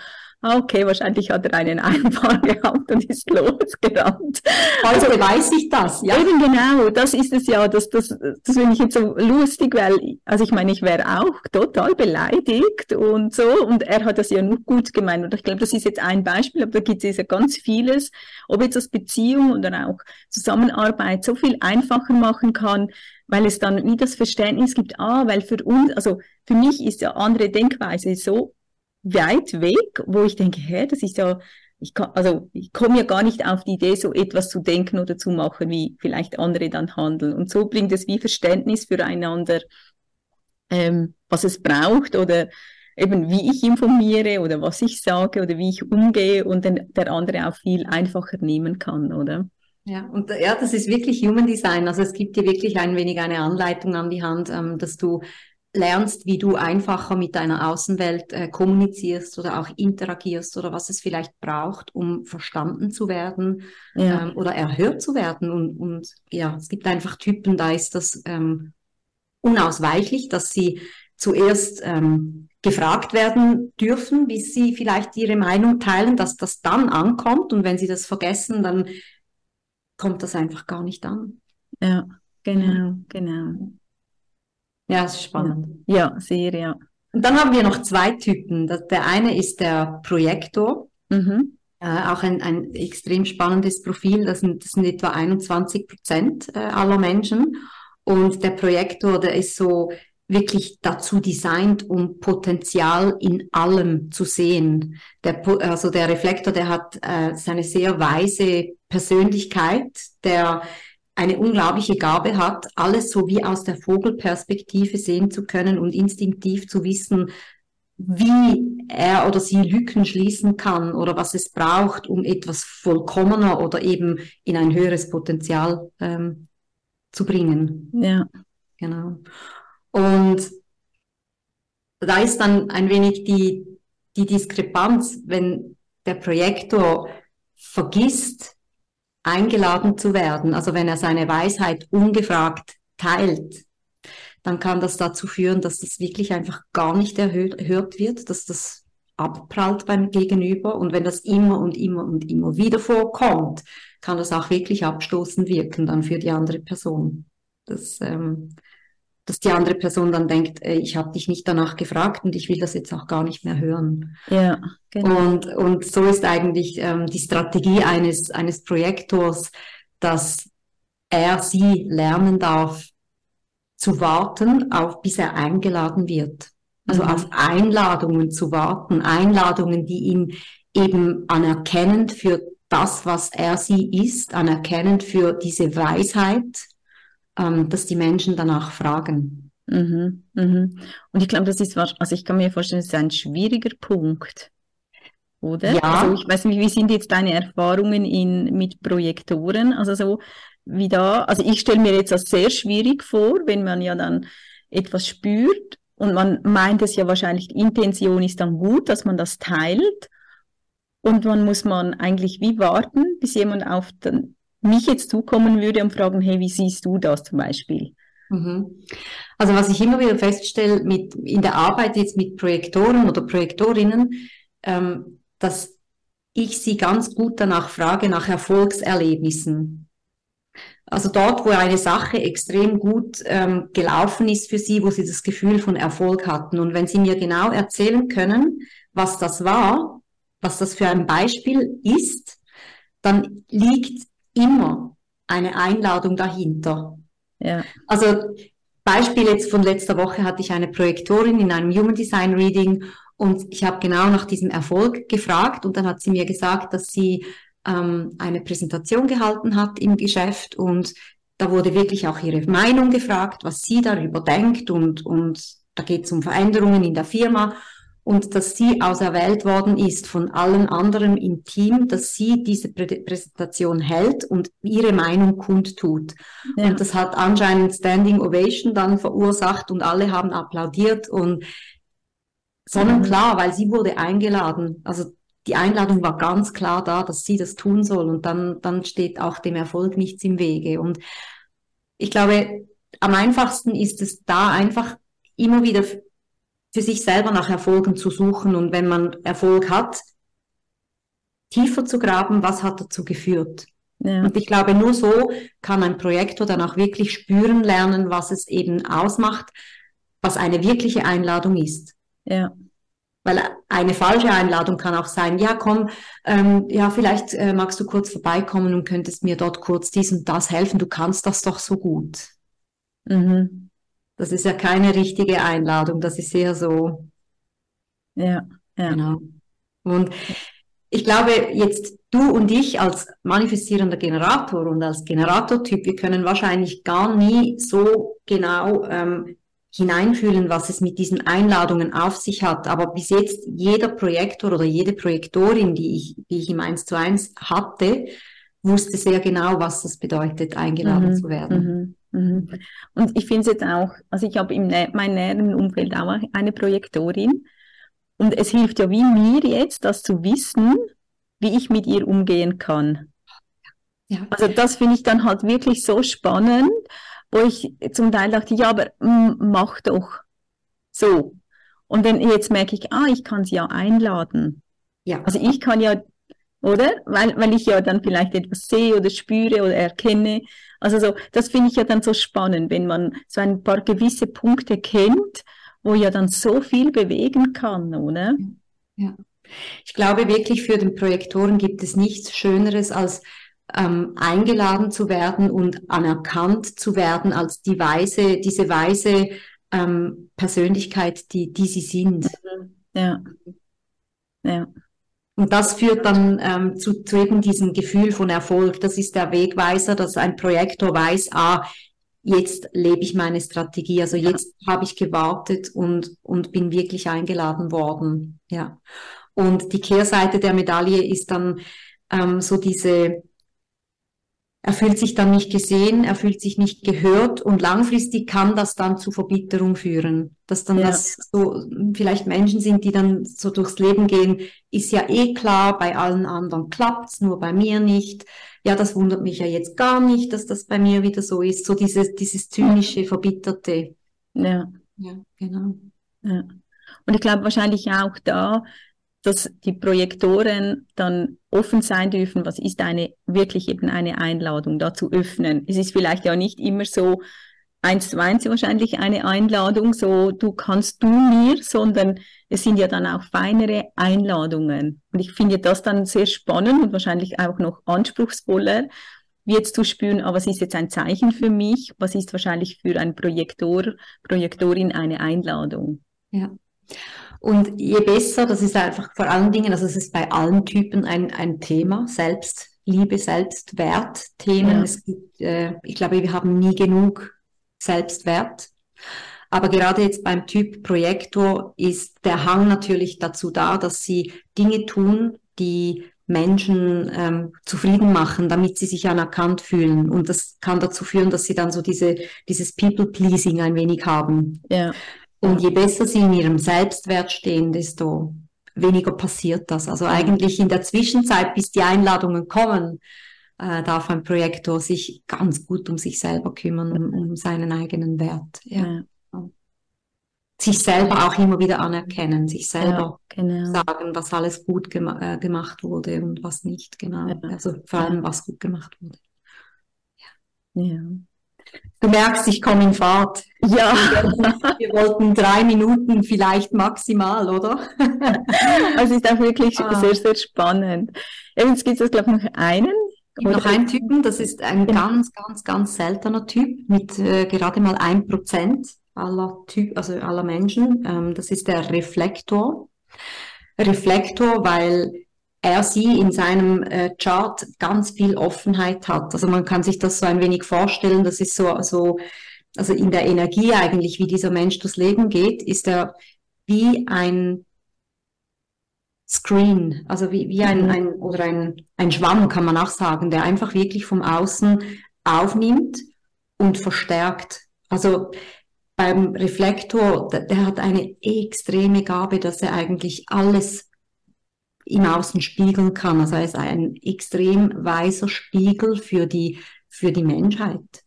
okay, wahrscheinlich hat er einen [LAUGHS] Einfall gehabt und ist losgerannt. Heute also, weiß ich das, ja. Eben genau, das ist es ja, das, das, das finde ich jetzt so lustig, weil, also ich meine, ich wäre auch total beleidigt und so, und er hat das ja nur gut gemeint. Und ich glaube, das ist jetzt ein Beispiel, aber da gibt es ja ganz vieles, ob jetzt das Beziehung oder auch Zusammenarbeit so viel einfacher machen kann, weil es dann wie das Verständnis gibt, ah, weil für uns, also für mich ist ja andere Denkweise so weit weg, wo ich denke, hä, das ist ja, ich kann, also ich komme ja gar nicht auf die Idee, so etwas zu denken oder zu machen, wie vielleicht andere dann handeln. Und so bringt es wie Verständnis füreinander, ähm, was es braucht oder eben wie ich informiere oder was ich sage oder wie ich umgehe und den, der andere auch viel einfacher nehmen kann, oder? Ja, und ja, das ist wirklich Human Design. Also es gibt dir wirklich ein wenig eine Anleitung an die Hand, ähm, dass du lernst, wie du einfacher mit deiner Außenwelt äh, kommunizierst oder auch interagierst oder was es vielleicht braucht, um verstanden zu werden Ja. ähm, oder erhört zu werden. Und, und ja, es gibt einfach Typen, da ist das ähm, unausweichlich, dass sie zuerst ähm, gefragt werden dürfen, bis sie vielleicht ihre Meinung teilen, dass das dann ankommt. Und wenn sie das vergessen, dann kommt das einfach gar nicht an. Ja, genau, genau. Ja, ist spannend. Ja, sehr, ja. Und dann haben wir noch zwei Typen. Der eine ist der Projektor, Mhm. äh, auch ein, ein extrem spannendes Profil. Das sind, das sind etwa 21 Prozent äh, aller Menschen. Und der Projektor, der ist so wirklich dazu designt, um Potenzial in allem zu sehen. Der, also der Reflektor, der hat äh, seine sehr weise Persönlichkeit, der eine unglaubliche Gabe hat, alles so wie aus der Vogelperspektive sehen zu können und instinktiv zu wissen, wie er oder sie Lücken schließen kann oder was es braucht, um etwas vollkommener oder eben in ein höheres Potenzial ähm, zu bringen. Ja, Genau. Und da ist dann ein wenig die, die Diskrepanz, wenn der Projektor vergisst, eingeladen zu werden, also wenn er seine Weisheit ungefragt teilt, dann kann das dazu führen, dass das wirklich einfach gar nicht erhört wird, dass das abprallt beim Gegenüber. Und wenn das immer und immer und immer wieder vorkommt, kann das auch wirklich abstoßend wirken dann für die andere Person. Das, ähm, dass die andere Person dann denkt, ey, ich habe dich nicht danach gefragt und ich will das jetzt auch gar nicht mehr hören. ja, genau. Und, und so ist eigentlich ähm, die Strategie eines, eines Projektors, dass er sie lernen darf, zu warten, auf, bis er eingeladen wird. Also Mhm. auf Einladungen zu warten, Einladungen, die ihn eben anerkennend für das, was er sie ist, anerkennend für diese Weisheit, ähm, dass die Menschen danach fragen. Mhm, mhm. Und ich glaube, das ist, wahr- also ich kann mir vorstellen, das ist ein schwieriger Punkt, oder? Ja. Also ich weiß nicht, wie sind jetzt deine Erfahrungen in, mit Projektoren? Also so wie da, also ich stelle mir jetzt das sehr schwierig vor, wenn man ja dann etwas spürt und man meint es ja wahrscheinlich, die Intention ist dann gut, dass man das teilt und dann muss man eigentlich wie warten, bis jemand auf den, mich jetzt zukommen würde und fragen, hey, wie siehst du das zum Beispiel? Mhm. Also was ich immer wieder feststelle mit in der Arbeit jetzt mit Projektoren oder Projektorinnen, ähm, dass ich sie ganz gut danach frage nach Erfolgserlebnissen. Also dort, wo eine Sache extrem gut ähm, gelaufen ist für sie, wo sie das Gefühl von Erfolg hatten. Und wenn sie mir genau erzählen können, was das war, was das für ein Beispiel ist, dann liegt immer eine Einladung dahinter. Ja. Also Beispiel jetzt von letzter Woche hatte ich eine Projektorin in einem Human Design Reading und ich habe genau nach diesem Erfolg gefragt und dann hat sie mir gesagt, dass sie ähm, eine Präsentation gehalten hat im Geschäft und da wurde wirklich auch ihre Meinung gefragt, was sie darüber denkt und, und da geht es um Veränderungen in der Firma und dass sie auserwählt worden ist von allen anderen im Team, dass sie diese Prä Präsentation hält und ihre Meinung kundtut. Ja. Und das hat anscheinend Standing Ovation dann verursacht und alle haben applaudiert und sonnenklar, mhm. weil sie wurde eingeladen. Also die Einladung war ganz klar da, dass sie das tun soll und dann, dann steht auch dem Erfolg nichts im Wege. Und ich glaube, am einfachsten ist es da einfach immer wieder für sich selber nach Erfolgen zu suchen und wenn man Erfolg hat, tiefer zu graben, was hat dazu geführt. Ja. Und ich glaube, nur so kann ein Projektor dann auch wirklich spüren lernen, was es eben ausmacht, was eine wirkliche Einladung ist. Ja. Weil eine falsche Einladung kann auch sein, ja komm, ähm, ja vielleicht äh, magst du kurz vorbeikommen und könntest mir dort kurz dies und das helfen, du kannst das doch so gut. Mhm. Das ist ja keine richtige Einladung, das ist eher so. Ja, ja. Genau. Und ich glaube, jetzt du und ich als manifestierender Generator und als Generatortyp, wir können wahrscheinlich gar nie so genau ähm, hineinfühlen, was es mit diesen Einladungen auf sich hat. Aber bis jetzt jeder Projektor oder jede Projektorin, die ich, die ich im 1 zu 1 hatte, wusste sehr genau, was das bedeutet, eingeladen mhm, zu werden. Mhm. Mhm. Und ich finde es jetzt auch, also ich habe in meinem näheren Umfeld auch eine Projektorin und es hilft ja wie mir jetzt, das zu wissen, wie ich mit ihr umgehen kann. Ja. Also das finde ich dann halt wirklich so spannend, wo ich zum Teil dachte, ja, aber mach doch so. Und dann jetzt merke ich, ah, ich kann sie ja einladen. Ja. Also ich kann ja, oder? Weil, weil ich ja dann vielleicht etwas sehe oder spüre oder erkenne, also so, das finde ich ja dann so spannend, wenn man so ein paar gewisse Punkte kennt, wo ja dann so viel bewegen kann, oder? Ja. Ich glaube wirklich, für den Projektoren gibt es nichts Schöneres als ähm, eingeladen zu werden und anerkannt zu werden als die weise, diese weise ähm, Persönlichkeit, die, die sie sind. Ja. Ja. Und das führt dann ähm, zu, zu eben diesem Gefühl von Erfolg. Das ist der Wegweiser, dass ein Projektor weiß, ah, jetzt lebe ich meine Strategie. Also jetzt habe ich gewartet und, und bin wirklich eingeladen worden. Ja. Und die Kehrseite der Medaille ist dann ähm, so diese er fühlt sich dann nicht gesehen, er fühlt sich nicht gehört und langfristig kann das dann zu Verbitterung führen. Dass dann ja. das so vielleicht Menschen sind, die dann so durchs Leben gehen, ist ja eh klar, bei allen anderen klappt's, nur bei mir nicht. Ja, das wundert mich ja jetzt gar nicht, dass das bei mir wieder so ist. So dieses, dieses zynische, verbitterte. Ja. Ja, genau. Ja. Und ich glaube wahrscheinlich auch da, dass die Projektoren dann offen sein dürfen, was ist eine wirklich eben eine Einladung, da zu öffnen. Es ist vielleicht ja nicht immer so eins zu eins wahrscheinlich eine Einladung, so du kannst du mir, sondern es sind ja dann auch feinere Einladungen. Und ich finde das dann sehr spannend und wahrscheinlich auch noch anspruchsvoller, jetzt zu spüren, ah, was ist jetzt ein Zeichen für mich, was ist wahrscheinlich für ein Projektor, Projektorin eine Einladung. Ja. Und je besser, das ist einfach vor allen Dingen, also es ist bei allen Typen ein, ein Thema, Selbstliebe, Selbstwertthemen. Ja. Es gibt, äh, ich glaube, wir haben nie genug Selbstwert. Aber gerade jetzt beim Typ Projektor ist der Hang natürlich dazu da, dass sie Dinge tun, die Menschen ähm, zufrieden machen, damit sie sich anerkannt fühlen. Und das kann dazu führen, dass sie dann so diese, dieses People-Pleasing ein wenig haben. Ja. Und je besser sie in ihrem Selbstwert stehen, desto weniger passiert das. Also eigentlich in der Zwischenzeit, bis die Einladungen kommen, äh, darf ein Projektor sich ganz gut um sich selber kümmern, um, um seinen eigenen Wert. Ja. ja. Sich selber auch immer wieder anerkennen, sich selber ja, genau. sagen, was alles gut gema äh, gemacht wurde und was nicht, genau. Ja. Also vor allem, was gut gemacht wurde. Ja. Du merkst, ich komme in Fahrt. Ja. Wir wollten drei Minuten vielleicht maximal, oder? [LAUGHS] Also ist auch wirklich ah. sehr, sehr spannend. Jetzt gibt es, glaube ich, noch einen. Oder noch einen Typen, das ist ein ja. ganz, ganz, ganz seltener Typ mit äh, gerade mal ein Prozent aller Typ, also aller Menschen. Ähm, das ist der Reflektor. Reflektor, weil er sie in seinem äh, Chart ganz viel Offenheit hat. Also man kann sich das so ein wenig vorstellen, das ist so, so, also in der Energie eigentlich, wie dieser Mensch durchs Leben geht, ist er wie ein Screen, also wie, wie ein, mhm. ein, oder ein, ein Schwamm kann man auch sagen, der einfach wirklich vom Außen aufnimmt und verstärkt. Also beim Reflektor, der, der hat eine extreme Gabe, dass er eigentlich alles im Außen spiegeln kann. Also er ist ein extrem weiser Spiegel für die, für die Menschheit.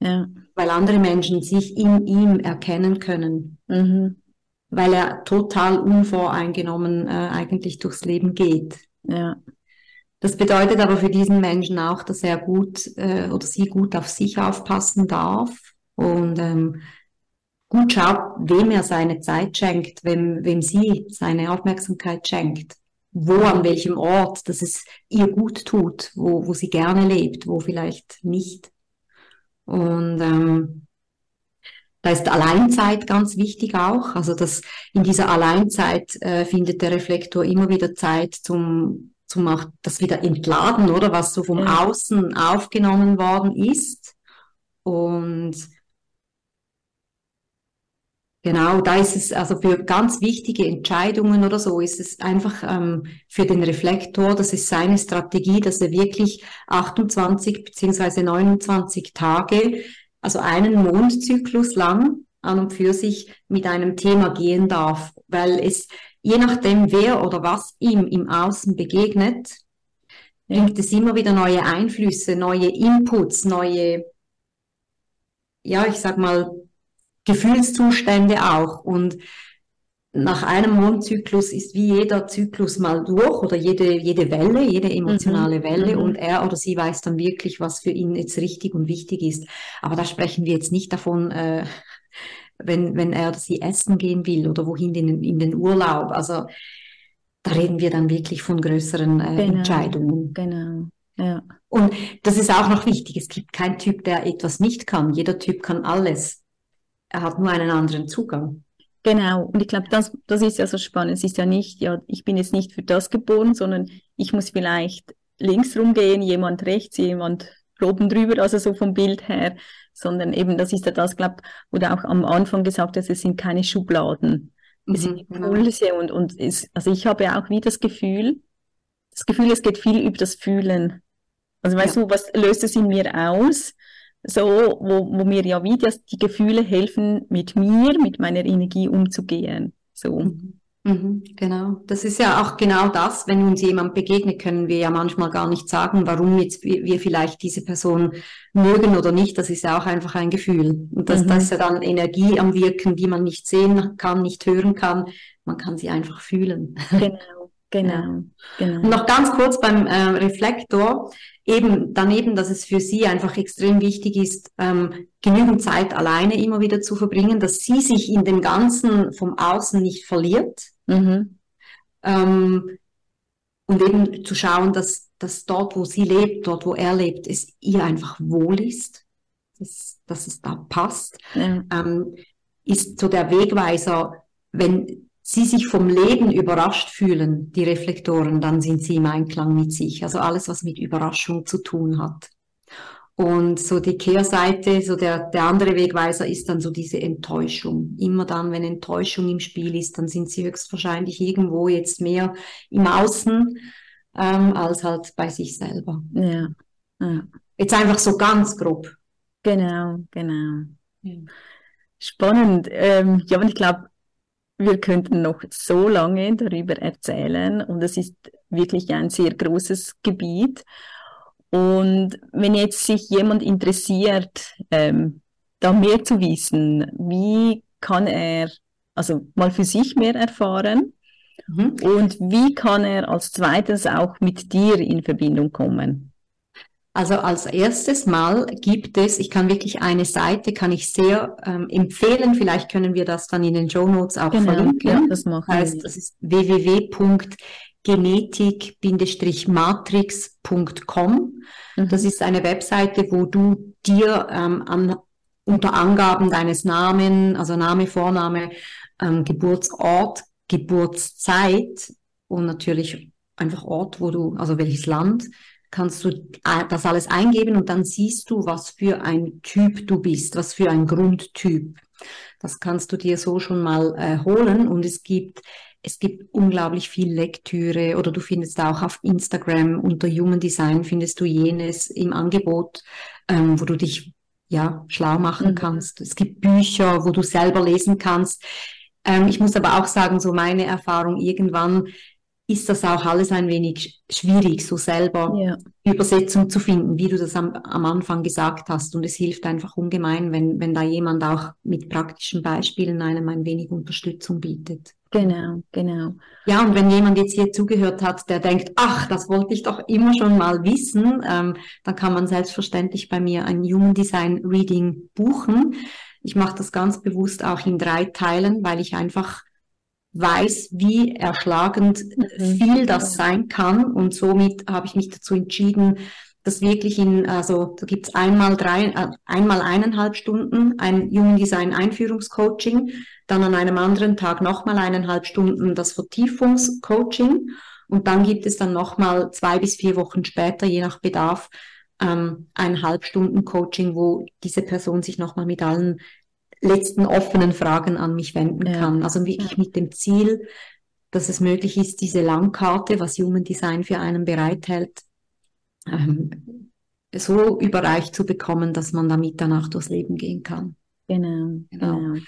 Ja. Weil andere Menschen sich in ihm erkennen können. Mhm. Weil er total unvoreingenommen äh, eigentlich durchs Leben geht. Ja. Das bedeutet aber für diesen Menschen auch, dass er gut äh, oder sie gut auf sich aufpassen darf und ähm, gut schaut, wem er seine Zeit schenkt, wem, wem sie seine Aufmerksamkeit schenkt wo, an welchem Ort, dass es ihr gut tut, wo, wo sie gerne lebt, wo vielleicht nicht. Und ähm, da ist Alleinzeit ganz wichtig auch. Also dass in dieser Alleinzeit äh, findet der Reflektor immer wieder Zeit zum, zum auch das wieder entladen, oder was so vom. Außen aufgenommen worden ist. Und Genau, da ist es also für ganz wichtige Entscheidungen oder so ist es einfach ähm, für den Reflektor, das ist seine Strategie, dass er wirklich 28 beziehungsweise 29 Tage, also einen Mondzyklus lang an und für sich mit einem Thema gehen darf, weil es je nachdem, wer oder was ihm im Außen begegnet, bringt es immer wieder neue Einflüsse, neue Inputs, neue, ja, ich sag mal, Gefühlszustände auch. Und nach einem Mondzyklus ist wie jeder Zyklus mal durch oder jede, jede Welle, jede emotionale mhm. Welle mhm. und er oder sie weiß dann wirklich, was für ihn jetzt richtig und wichtig ist. Aber da sprechen wir jetzt nicht davon, äh, wenn, wenn er oder sie essen gehen will oder wohin in, in den Urlaub. Also da reden wir dann wirklich von größeren äh, genau. Entscheidungen. Genau. Ja. Und das ist auch noch wichtig. Es gibt keinen Typ, der etwas nicht kann. Jeder Typ kann alles er hat nur einen anderen Zugang. Genau, und ich glaube, das, das ist ja so spannend. Es ist ja nicht, ja, ich bin jetzt nicht für das geboren, sondern ich muss vielleicht links rumgehen, jemand rechts, jemand oben drüber, also so vom Bild her, sondern eben, das ist ja das, glaube wo du auch am Anfang gesagt hast, es sind keine Schubladen. Es mhm, sind. Impulse genau. und, und es, also ich habe ja auch wie das Gefühl, das Gefühl, es geht viel über das Fühlen. Also weißt ja. du, was löst es in mir aus? So, wo, wo mir ja wie das, die Gefühle helfen, mit mir, mit meiner Energie umzugehen. So. Mhm. Mhm, genau. Das ist ja auch genau das, wenn uns jemand begegnet, können wir ja manchmal gar nicht sagen, warum jetzt wir vielleicht diese Person mögen oder nicht. Das ist ja auch einfach ein Gefühl. Und das, mhm. das ist ja dann Energie am Wirken, die man nicht sehen kann, nicht hören kann. Man kann sie einfach fühlen. Genau, genau. genau. Und noch ganz kurz beim äh, Reflektor eben daneben, dass es für sie einfach extrem wichtig ist, ähm, genügend Zeit alleine immer wieder zu verbringen, dass sie sich in dem Ganzen vom Außen nicht verliert. Mhm. Ähm, und eben zu schauen, dass, dass dort, wo sie lebt, dort, wo er lebt, es ihr einfach wohl ist, dass, dass es da passt, ja. ähm, ist so der Wegweiser, wenn sie sich vom Leben überrascht fühlen, die Reflektoren, dann sind sie im Einklang mit sich. Also alles, was mit Überraschung zu tun hat. Und so die Kehrseite, so der, der andere Wegweiser ist dann so diese Enttäuschung. Immer dann, wenn Enttäuschung im Spiel ist, dann sind sie höchstwahrscheinlich irgendwo jetzt mehr im Außen ähm, als halt bei sich selber. Ja. ja. Jetzt einfach so ganz grob. Genau, genau. Ja. Spannend. Ähm, ja, und ich glaube, wir könnten noch so lange darüber erzählen und es ist wirklich ein sehr großes Gebiet. Und wenn jetzt sich jemand interessiert, ähm, da mehr zu wissen, wie kann er also mal für sich mehr erfahren mhm. und wie kann er als zweites auch mit dir in Verbindung kommen? Also als erstes Mal gibt es, ich kann wirklich eine Seite, kann ich sehr ähm, empfehlen. Vielleicht können wir das dann in den Show Notes auch genau, verlinken. Ja, das machen das heißt, das ist www.genetik-matrix.com. Mhm. Das ist eine Webseite, wo du dir ähm, an, unter Angaben deines Namen, also Name, Vorname, ähm, Geburtsort, Geburtszeit und natürlich einfach Ort, wo du, also welches Land, kannst du das alles eingeben und dann siehst du, was für ein Typ du bist, was für ein Grundtyp. Das kannst du dir so schon mal äh, holen und es gibt es gibt unglaublich viel Lektüre oder du findest auch auf Instagram unter Human Design findest du jenes im Angebot, ähm, wo du dich ja schlau machen mhm. kannst. Es gibt Bücher, wo du selber lesen kannst. Ähm, ich muss aber auch sagen, so meine Erfahrung irgendwann ist das auch alles ein wenig schwierig, so selber ja. Übersetzung zu finden, wie du das am, am, Anfang gesagt hast. Und es hilft einfach ungemein, wenn, wenn da jemand auch mit praktischen Beispielen einem ein wenig Unterstützung bietet. Genau, genau. Ja, und wenn jemand jetzt hier zugehört hat, der denkt, ach, das wollte ich doch immer schon mal wissen, ähm, dann kann man selbstverständlich bei mir ein Human Design Reading buchen. Ich mache das ganz bewusst auch in drei Teilen, weil ich einfach weiß, wie erschlagend mhm. viel das sein kann. Und somit habe ich mich dazu entschieden, das wirklich in, also da gibt's einmal drei, äh, einmal eineinhalb Stunden ein Human Design Einführungscoaching, dann an einem anderen Tag nochmal eineinhalb Stunden das Vertiefungscoaching und dann gibt es dann nochmal zwei bis vier Wochen später, je nach Bedarf, ähm, eineinhalb Stunden Coaching, wo diese Person sich nochmal mit allen letzten offenen Fragen an mich wenden ja. kann. Also wirklich mit dem Ziel, dass es möglich ist, diese Langkarte, was Human Design für einen bereithält, ähm, so überreicht zu bekommen, dass man damit danach durchs Leben gehen kann. Genau, genau. genau.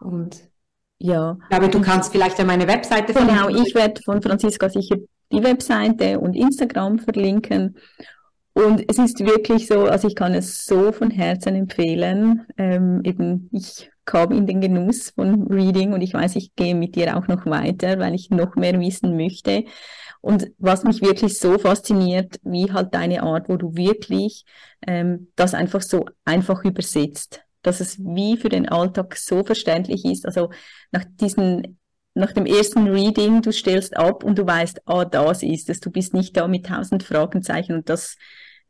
Und ja. Ich glaube, du kannst vielleicht ja meine Webseite Genau, ich werde von Franziska sicher die Webseite und Instagram verlinken. Und es ist wirklich so, also ich kann es so von Herzen empfehlen. Ähm, eben, ich kam in den Genuss von Reading und ich weiß, ich gehe mit dir auch noch weiter, weil ich noch mehr wissen möchte. Und was mich wirklich so fasziniert, wie halt deine Art, wo du wirklich ähm, das einfach so einfach übersetzt, dass es wie für den Alltag so verständlich ist. Also nach diesen nach dem ersten Reading, du stellst ab und du weißt, ah, das ist es. Du bist nicht da mit tausend Fragezeichen und das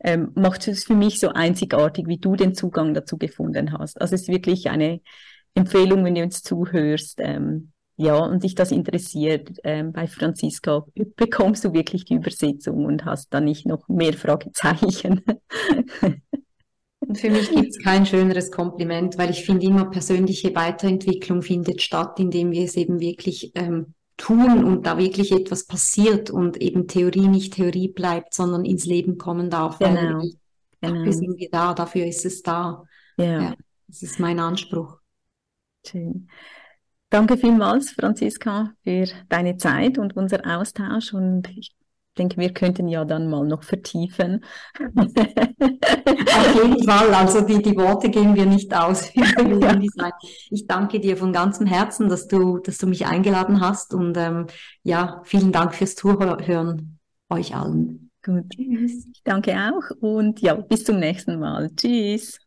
ähm, macht es für mich so einzigartig, wie du den Zugang dazu gefunden hast. Also es ist wirklich eine Empfehlung, wenn du uns zuhörst. Ähm, ja, und dich das interessiert, ähm, bei Franziska bekommst du wirklich die Übersetzung und hast dann nicht noch mehr Fragezeichen. Für mich gibt es kein schöneres Kompliment, weil ich finde immer, persönliche Weiterentwicklung findet statt, indem wir es eben wirklich ähm, tun und da wirklich etwas passiert und eben Theorie nicht Theorie bleibt, sondern ins Leben kommen darf. Genau. Weil genau. dafür sind wir da, dafür ist es da. Ja. ja. Das ist mein Anspruch. Schön. Danke vielmals, Franziska, für deine Zeit und unser Austausch und ich denke, wir könnten ja dann mal noch vertiefen. Auf jeden [LAUGHS] Fall, also die, die Worte gehen wir nicht aus. [LAUGHS] ich danke dir von ganzem Herzen, dass du, dass du mich eingeladen hast und ähm, ja, vielen Dank fürs Zuhören euch allen. Gut. Tschüss. Ich danke auch und ja, bis zum nächsten Mal. Tschüss.